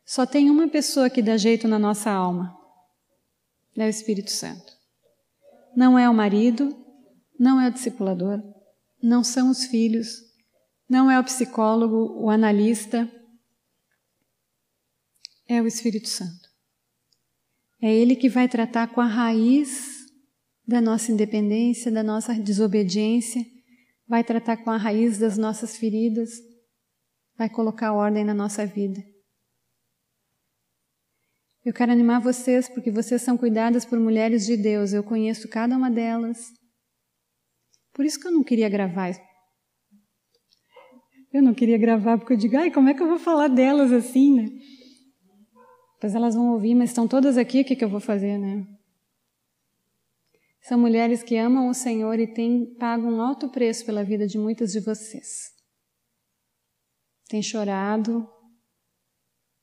Só tem uma pessoa que dá jeito na nossa alma: é o Espírito Santo. Não é o marido, não é o discipulador, não são os filhos, não é o psicólogo, o analista. É o Espírito Santo. É Ele que vai tratar com a raiz da nossa independência, da nossa desobediência, vai tratar com a raiz das nossas feridas, vai colocar ordem na nossa vida. Eu quero animar vocês porque vocês são cuidadas por mulheres de Deus. Eu conheço cada uma delas. Por isso que eu não queria gravar. Eu não queria gravar porque eu digo, ai, como é que eu vou falar delas assim, né? Pois elas vão ouvir, mas estão todas aqui, o que, que eu vou fazer, né? São mulheres que amam o Senhor e têm pago um alto preço pela vida de muitas de vocês. Têm chorado,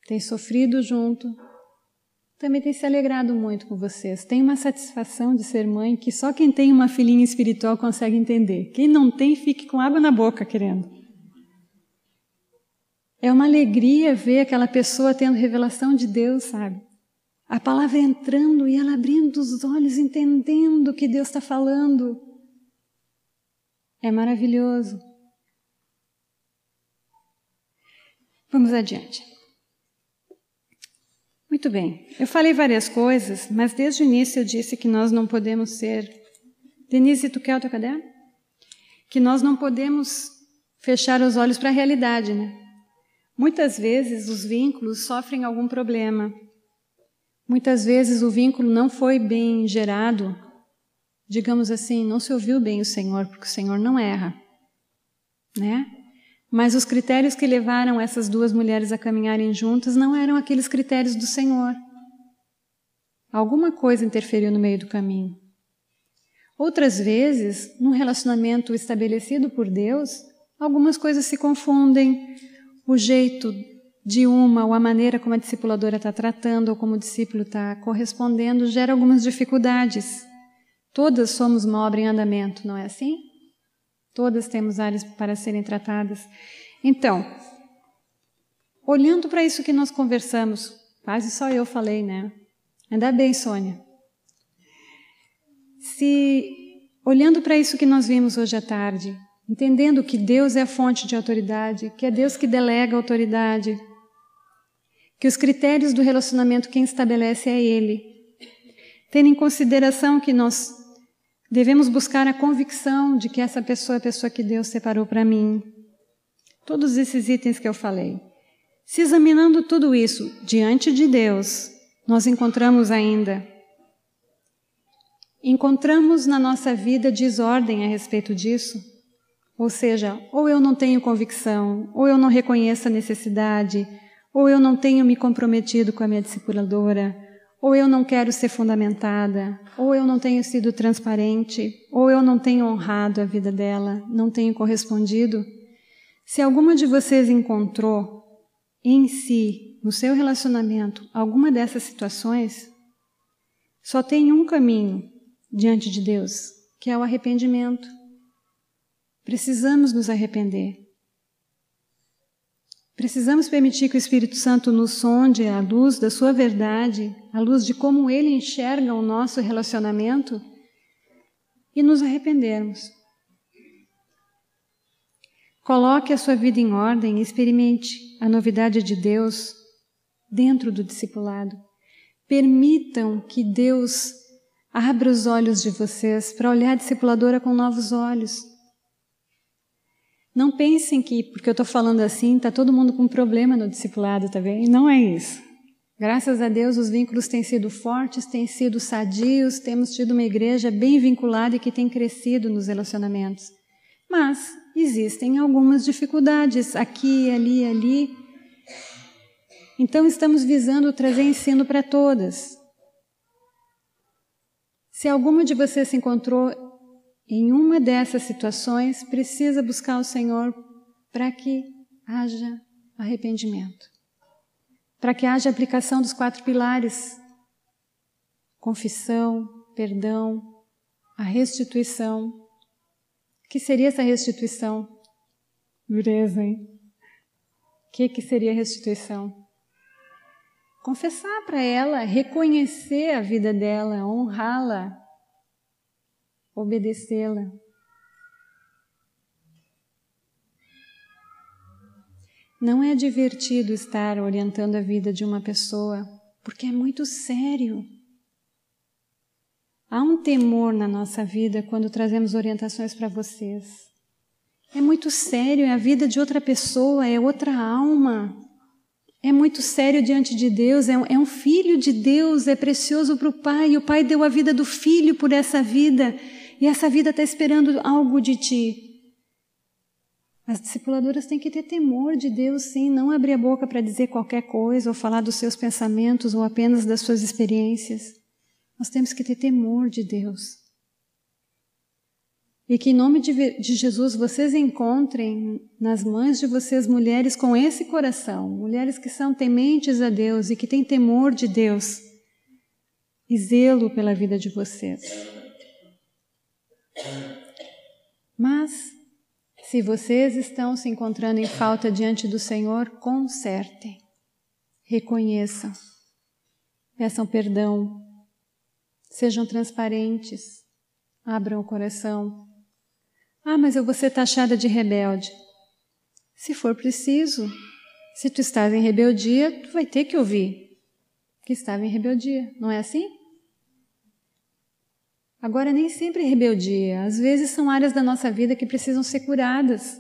têm sofrido junto, também tem se alegrado muito com vocês. Tem uma satisfação de ser mãe que só quem tem uma filhinha espiritual consegue entender. Quem não tem, fique com água na boca querendo. É uma alegria ver aquela pessoa tendo revelação de Deus, sabe? A palavra entrando e ela abrindo os olhos, entendendo o que Deus está falando. É maravilhoso. Vamos adiante. Muito bem. Eu falei várias coisas, mas desde o início eu disse que nós não podemos ser. Denise, tu quer o teu caderno? Que nós não podemos fechar os olhos para a realidade, né? Muitas vezes os vínculos sofrem algum problema. Muitas vezes o vínculo não foi bem gerado. Digamos assim, não se ouviu bem o Senhor, porque o Senhor não erra, né? Mas os critérios que levaram essas duas mulheres a caminharem juntas não eram aqueles critérios do Senhor. Alguma coisa interferiu no meio do caminho. Outras vezes, num relacionamento estabelecido por Deus, algumas coisas se confundem. O jeito de uma ou a maneira como a discipuladora está tratando ou como o discípulo está correspondendo gera algumas dificuldades. Todas somos uma obra em andamento, não é assim? Todas temos áreas para serem tratadas. Então, olhando para isso que nós conversamos, quase só eu falei, né? Ainda bem, Sônia. Se olhando para isso que nós vimos hoje à tarde, entendendo que Deus é a fonte de autoridade, que é Deus que delega autoridade, que os critérios do relacionamento quem estabelece é Ele, tendo em consideração que nós devemos buscar a convicção de que essa pessoa é a pessoa que Deus separou para mim. Todos esses itens que eu falei. Se examinando tudo isso diante de Deus, nós encontramos ainda encontramos na nossa vida desordem a respeito disso? Ou seja, ou eu não tenho convicção, ou eu não reconheço a necessidade, ou eu não tenho me comprometido com a minha discipuladora, ou eu não quero ser fundamentada, ou eu não tenho sido transparente, ou eu não tenho honrado a vida dela, não tenho correspondido. Se alguma de vocês encontrou em si, no seu relacionamento, alguma dessas situações, só tem um caminho diante de Deus, que é o arrependimento. Precisamos nos arrepender. Precisamos permitir que o Espírito Santo nos sonde à luz da sua verdade, à luz de como ele enxerga o nosso relacionamento e nos arrependermos. Coloque a sua vida em ordem e experimente a novidade de Deus dentro do discipulado. Permitam que Deus abra os olhos de vocês para olhar a discipuladora com novos olhos. Não pensem que, porque eu estou falando assim, está todo mundo com problema no discipulado, tá vendo? Não é isso. Graças a Deus, os vínculos têm sido fortes, têm sido sadios, temos tido uma igreja bem vinculada e que tem crescido nos relacionamentos. Mas existem algumas dificuldades aqui, ali, ali. Então, estamos visando trazer ensino para todas. Se alguma de vocês se encontrou em uma dessas situações, precisa buscar o Senhor para que haja arrependimento, para que haja aplicação dos quatro pilares: confissão, perdão, a restituição. O que seria essa restituição? Dureza, hein? O que, que seria restituição? Confessar para ela, reconhecer a vida dela, honrá-la, obedecê-la. Não é divertido estar orientando a vida de uma pessoa, porque é muito sério. Há um temor na nossa vida quando trazemos orientações para vocês. É muito sério, é a vida de outra pessoa, é outra alma. É muito sério diante de Deus, é um, é um filho de Deus, é precioso para o Pai, e o Pai deu a vida do filho por essa vida. E essa vida está esperando algo de ti. As discipuladoras têm que ter temor de Deus, sim, não abrir a boca para dizer qualquer coisa ou falar dos seus pensamentos ou apenas das suas experiências. Nós temos que ter temor de Deus. E que em nome de, de Jesus vocês encontrem nas mães de vocês mulheres com esse coração, mulheres que são tementes a Deus e que têm temor de Deus e zelo pela vida de vocês. Mas, se vocês estão se encontrando em falta diante do Senhor, consertem, reconheçam, peçam perdão, sejam transparentes, abram o coração. Ah, mas eu vou ser taxada de rebelde. Se for preciso, se tu estás em rebeldia, tu vai ter que ouvir que estava em rebeldia, não é assim? Agora, nem sempre é rebeldia, às vezes são áreas da nossa vida que precisam ser curadas.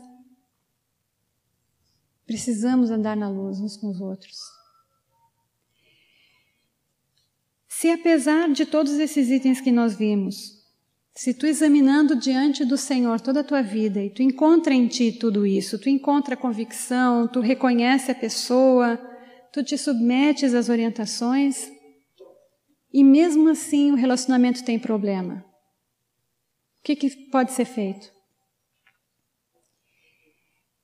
Precisamos andar na luz uns com os outros. Se apesar de todos esses itens que nós vimos, se tu examinando diante do Senhor toda a tua vida e tu encontra em ti tudo isso, tu encontra a convicção, tu reconhece a pessoa, tu te submetes às orientações, e mesmo assim o relacionamento tem problema. O que, que pode ser feito?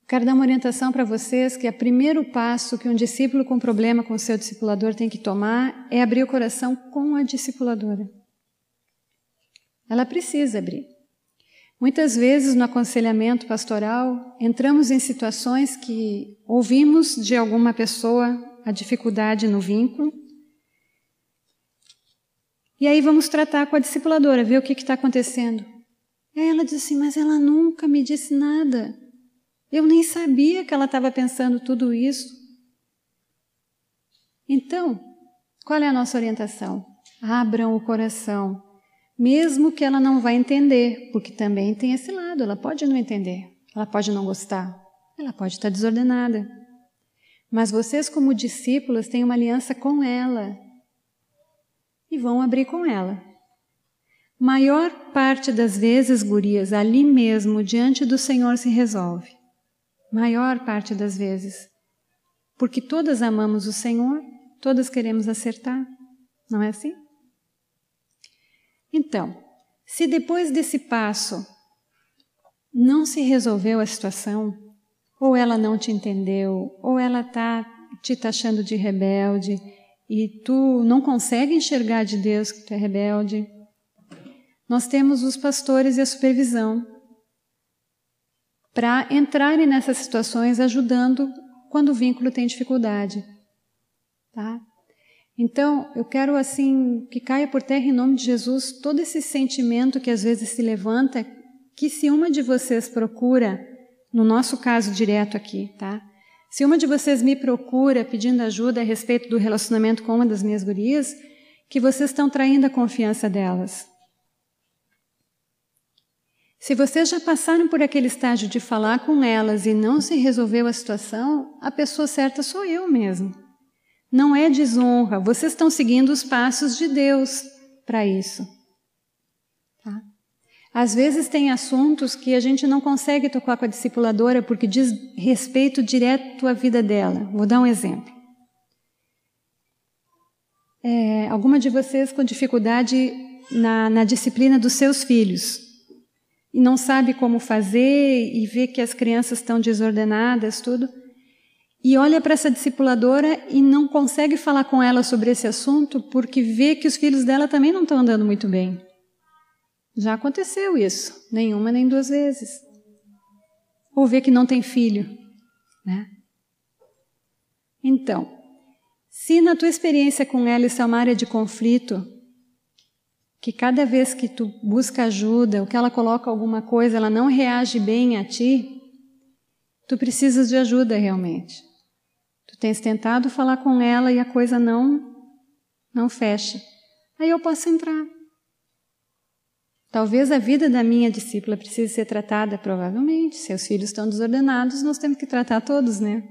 Quero dar uma orientação para vocês que o primeiro passo que um discípulo com problema com seu discipulador tem que tomar é abrir o coração com a discipuladora. Ela precisa abrir. Muitas vezes no aconselhamento pastoral entramos em situações que ouvimos de alguma pessoa a dificuldade no vínculo e aí vamos tratar com a discipuladora, ver o que está acontecendo. Aí ela disse assim: Mas ela nunca me disse nada. Eu nem sabia que ela estava pensando tudo isso. Então, qual é a nossa orientação? Abram o coração, mesmo que ela não vá entender, porque também tem esse lado, ela pode não entender, ela pode não gostar, ela pode estar desordenada. Mas vocês, como discípulos, têm uma aliança com ela vão abrir com ela. Maior parte das vezes, gurias, ali mesmo, diante do Senhor se resolve. Maior parte das vezes. Porque todas amamos o Senhor, todas queremos acertar. Não é assim? Então, se depois desse passo não se resolveu a situação, ou ela não te entendeu, ou ela está te taxando de rebelde e tu não consegue enxergar de Deus que tu é rebelde, nós temos os pastores e a supervisão para entrarem nessas situações ajudando quando o vínculo tem dificuldade. Tá? Então, eu quero assim que caia por terra em nome de Jesus todo esse sentimento que às vezes se levanta, que se uma de vocês procura, no nosso caso direto aqui, tá? Se uma de vocês me procura pedindo ajuda a respeito do relacionamento com uma das minhas gurias, que vocês estão traindo a confiança delas. Se vocês já passaram por aquele estágio de falar com elas e não se resolveu a situação, a pessoa certa sou eu mesmo. Não é desonra, vocês estão seguindo os passos de Deus para isso. Às vezes tem assuntos que a gente não consegue tocar com a discipuladora porque diz respeito direto à vida dela. Vou dar um exemplo. É, alguma de vocês com dificuldade na, na disciplina dos seus filhos e não sabe como fazer e vê que as crianças estão desordenadas, tudo. E olha para essa discipuladora e não consegue falar com ela sobre esse assunto porque vê que os filhos dela também não estão andando muito bem. Já aconteceu isso, nenhuma nem duas vezes. Ou vê que não tem filho, né? Então, se na tua experiência com ela isso é uma área de conflito, que cada vez que tu busca ajuda, ou que ela coloca alguma coisa, ela não reage bem a ti, tu precisas de ajuda realmente. Tu tens tentado falar com ela e a coisa não não fecha. Aí eu posso entrar. Talvez a vida da minha discípula precise ser tratada, provavelmente. Seus filhos estão desordenados, nós temos que tratar todos, né?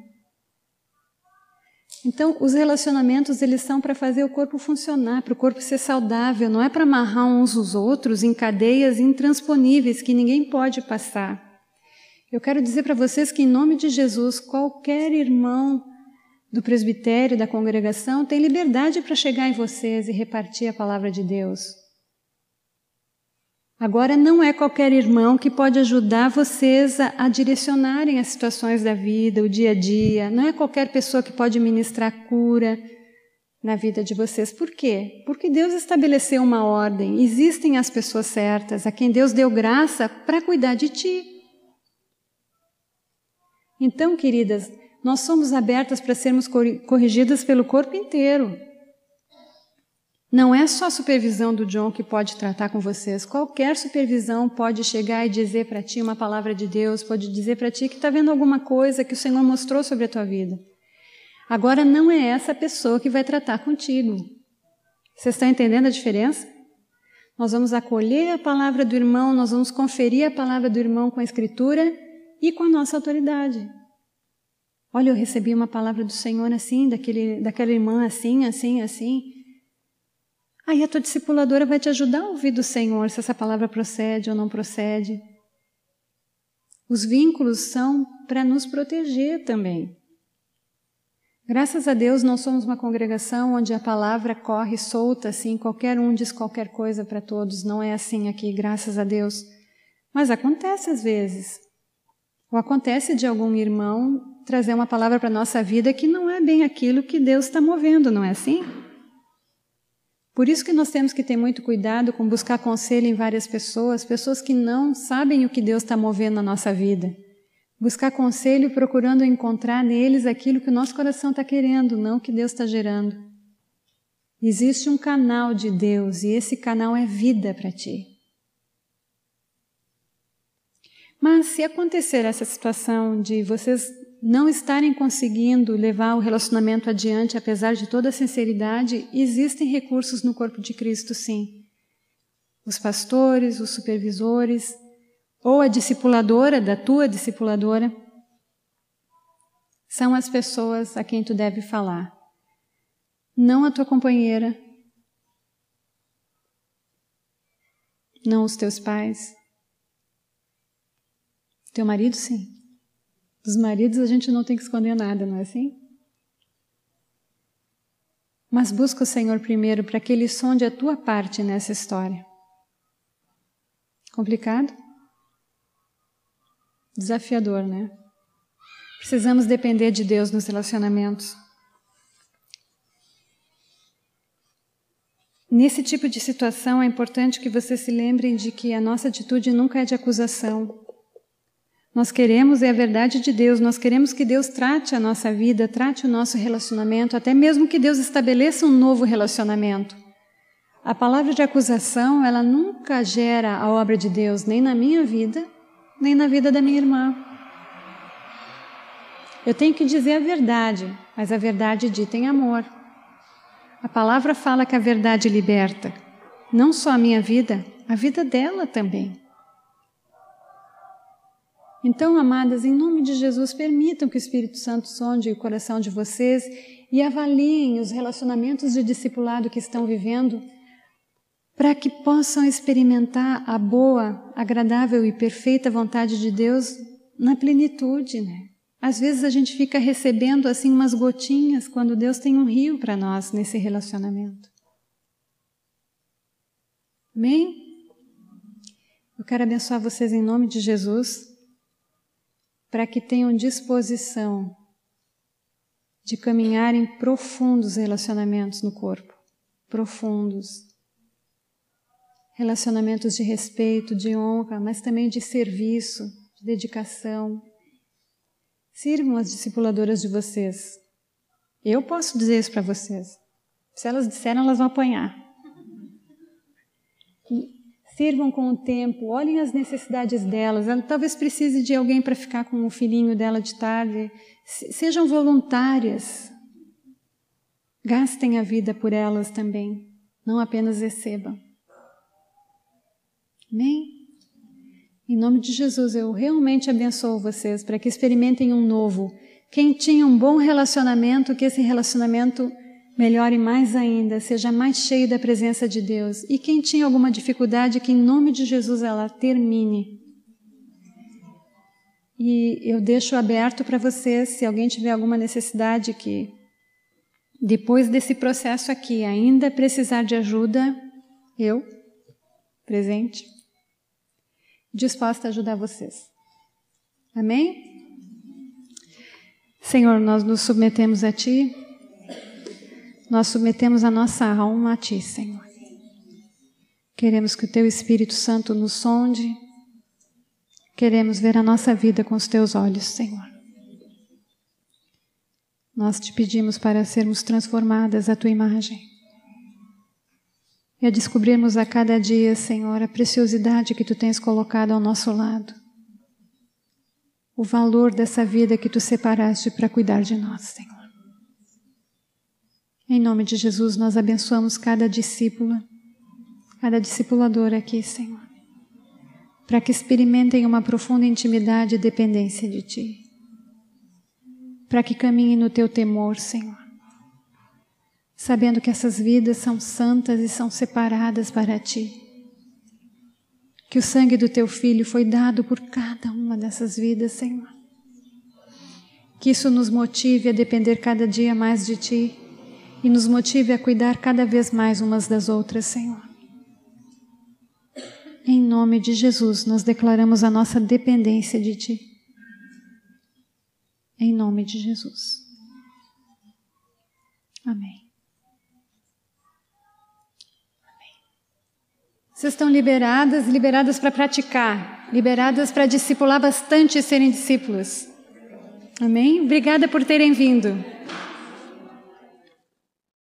Então, os relacionamentos eles são para fazer o corpo funcionar, para o corpo ser saudável, não é para amarrar uns os outros em cadeias intransponíveis que ninguém pode passar. Eu quero dizer para vocês que, em nome de Jesus, qualquer irmão do presbitério, da congregação, tem liberdade para chegar em vocês e repartir a palavra de Deus. Agora, não é qualquer irmão que pode ajudar vocês a, a, direcionarem as situações da vida, o dia a dia. Não é qualquer pessoa que pode ministrar cura na vida de vocês. Por quê? Porque Deus estabeleceu uma ordem. Existem as pessoas certas, a quem Deus deu graça para cuidar de ti. Então, queridas, nós somos abertas para sermos corrigidas pelo corpo inteiro. Não é só a supervisão do John que pode tratar com vocês. Qualquer supervisão pode chegar e dizer para ti uma palavra de Deus, pode dizer para ti que está vendo alguma coisa que o Senhor mostrou sobre a tua vida. Agora, não é essa pessoa que vai tratar contigo. Vocês estão entendendo a diferença? Nós vamos acolher a palavra do irmão, nós vamos conferir a palavra do irmão com a Escritura e com a nossa autoridade. Olha, eu recebi uma palavra do Senhor assim, daquele, daquela irmã assim, assim, assim. Aí a tua discipuladora vai te ajudar a ouvir do Senhor se essa palavra procede ou não procede. Os vínculos são para nos proteger também. Graças a Deus não somos uma congregação onde a palavra corre solta assim, qualquer um diz qualquer coisa para todos, não é assim aqui, graças a Deus. Mas acontece às vezes. Ou acontece de algum irmão trazer uma palavra para a nossa vida que não é bem aquilo que Deus está movendo, não é assim? Por isso que nós temos que ter muito cuidado com buscar conselho em várias pessoas, pessoas que não sabem o que Deus está movendo na nossa vida. Buscar conselho procurando encontrar neles aquilo que o nosso coração está querendo, não o que Deus está gerando. Existe um canal de Deus e esse canal é vida para ti. Mas se acontecer essa situação de vocês não estarem conseguindo levar o relacionamento adiante, apesar de toda a sinceridade, existem recursos no corpo de Cristo, sim. Os pastores, os supervisores, ou a discipuladora da tua discipuladora, são as pessoas a quem tu deve falar. Não a tua companheira, não os teus pais. Teu marido, sim. Dos maridos a gente não tem que esconder nada, não é assim? Mas busca o Senhor primeiro para que Ele sonde a tua parte nessa história. Complicado? Desafiador, né? Precisamos depender de Deus nos relacionamentos. Nesse tipo de situação, é importante que vocês se lembrem de que a nossa atitude nunca é de acusação. Nós queremos é a verdade de Deus, nós queremos que Deus trate a nossa vida, trate o nosso relacionamento, até mesmo que Deus estabeleça um novo relacionamento. A palavra de acusação, ela nunca gera a obra de Deus, nem na minha vida, nem na vida da minha irmã. Eu tenho que dizer a verdade, mas a verdade dita em amor. A palavra fala que a verdade liberta, não só a minha vida, a vida dela também. Então, amadas, em nome de Jesus, permitam que o Espírito Santo sonde o coração de vocês e avaliem os relacionamentos de discipulado que estão vivendo, para que possam experimentar a boa, agradável e perfeita vontade de Deus na plenitude, né? Às vezes a gente fica recebendo assim umas gotinhas quando Deus tem um rio para nós nesse relacionamento. Amém? Eu quero abençoar vocês em nome de Jesus para que tenham disposição de caminhar em profundos relacionamentos no corpo profundos. Relacionamentos de respeito, de honra, mas também de serviço, de dedicação. Sirvam as discipuladoras de vocês. Eu posso dizer isso para vocês. Se elas disseram, elas vão apanhar. Sirvam com o tempo, olhem as necessidades delas. Ela talvez precise de alguém para ficar com o filhinho dela de tarde. Sejam voluntárias. Gastem a vida por elas também, não apenas recebam. Amém? Em nome de Jesus, eu realmente abençoo vocês para que experimentem um novo. Quem tinha um bom relacionamento, que esse relacionamento melhore mais ainda, seja mais cheio da presença de Deus. E quem tinha alguma dificuldade, que em nome de Jesus ela termine. E eu deixo aberto para vocês, se alguém tiver alguma necessidade que depois desse processo aqui ainda precisar de ajuda, eu presente disposta a ajudar vocês. Amém? Senhor, nós nos submetemos a Ti, nós submetemos a nossa alma a Ti, Senhor. Queremos que o Teu Espírito Santo nos sonde, queremos ver a nossa vida com os Teus olhos, Senhor. Nós te pedimos para sermos transformadas à Tua imagem e a descobrirmos a cada dia, Senhor, a preciosidade que Tu tens colocado ao nosso lado, o valor dessa vida que Tu separaste para cuidar de nós, Senhor. Em nome de Jesus, nós abençoamos cada discípula, cada discipuladora aqui, Senhor, para que experimentem uma profunda intimidade e dependência de Ti, para que caminhem no Teu temor, Senhor sabendo que essas vidas são santas e são separadas para ti. Que o sangue do teu filho foi dado por cada uma dessas vidas, Senhor. Que isso nos motive a depender cada dia mais de ti e nos motive a cuidar cada vez mais umas das outras, Senhor. Em nome de Jesus, nós declaramos a nossa dependência de ti. Em nome de Jesus. Amém. Vocês estão liberadas, liberadas para praticar, liberadas para discipular bastante e serem discípulos. Amém? Obrigada por terem vindo.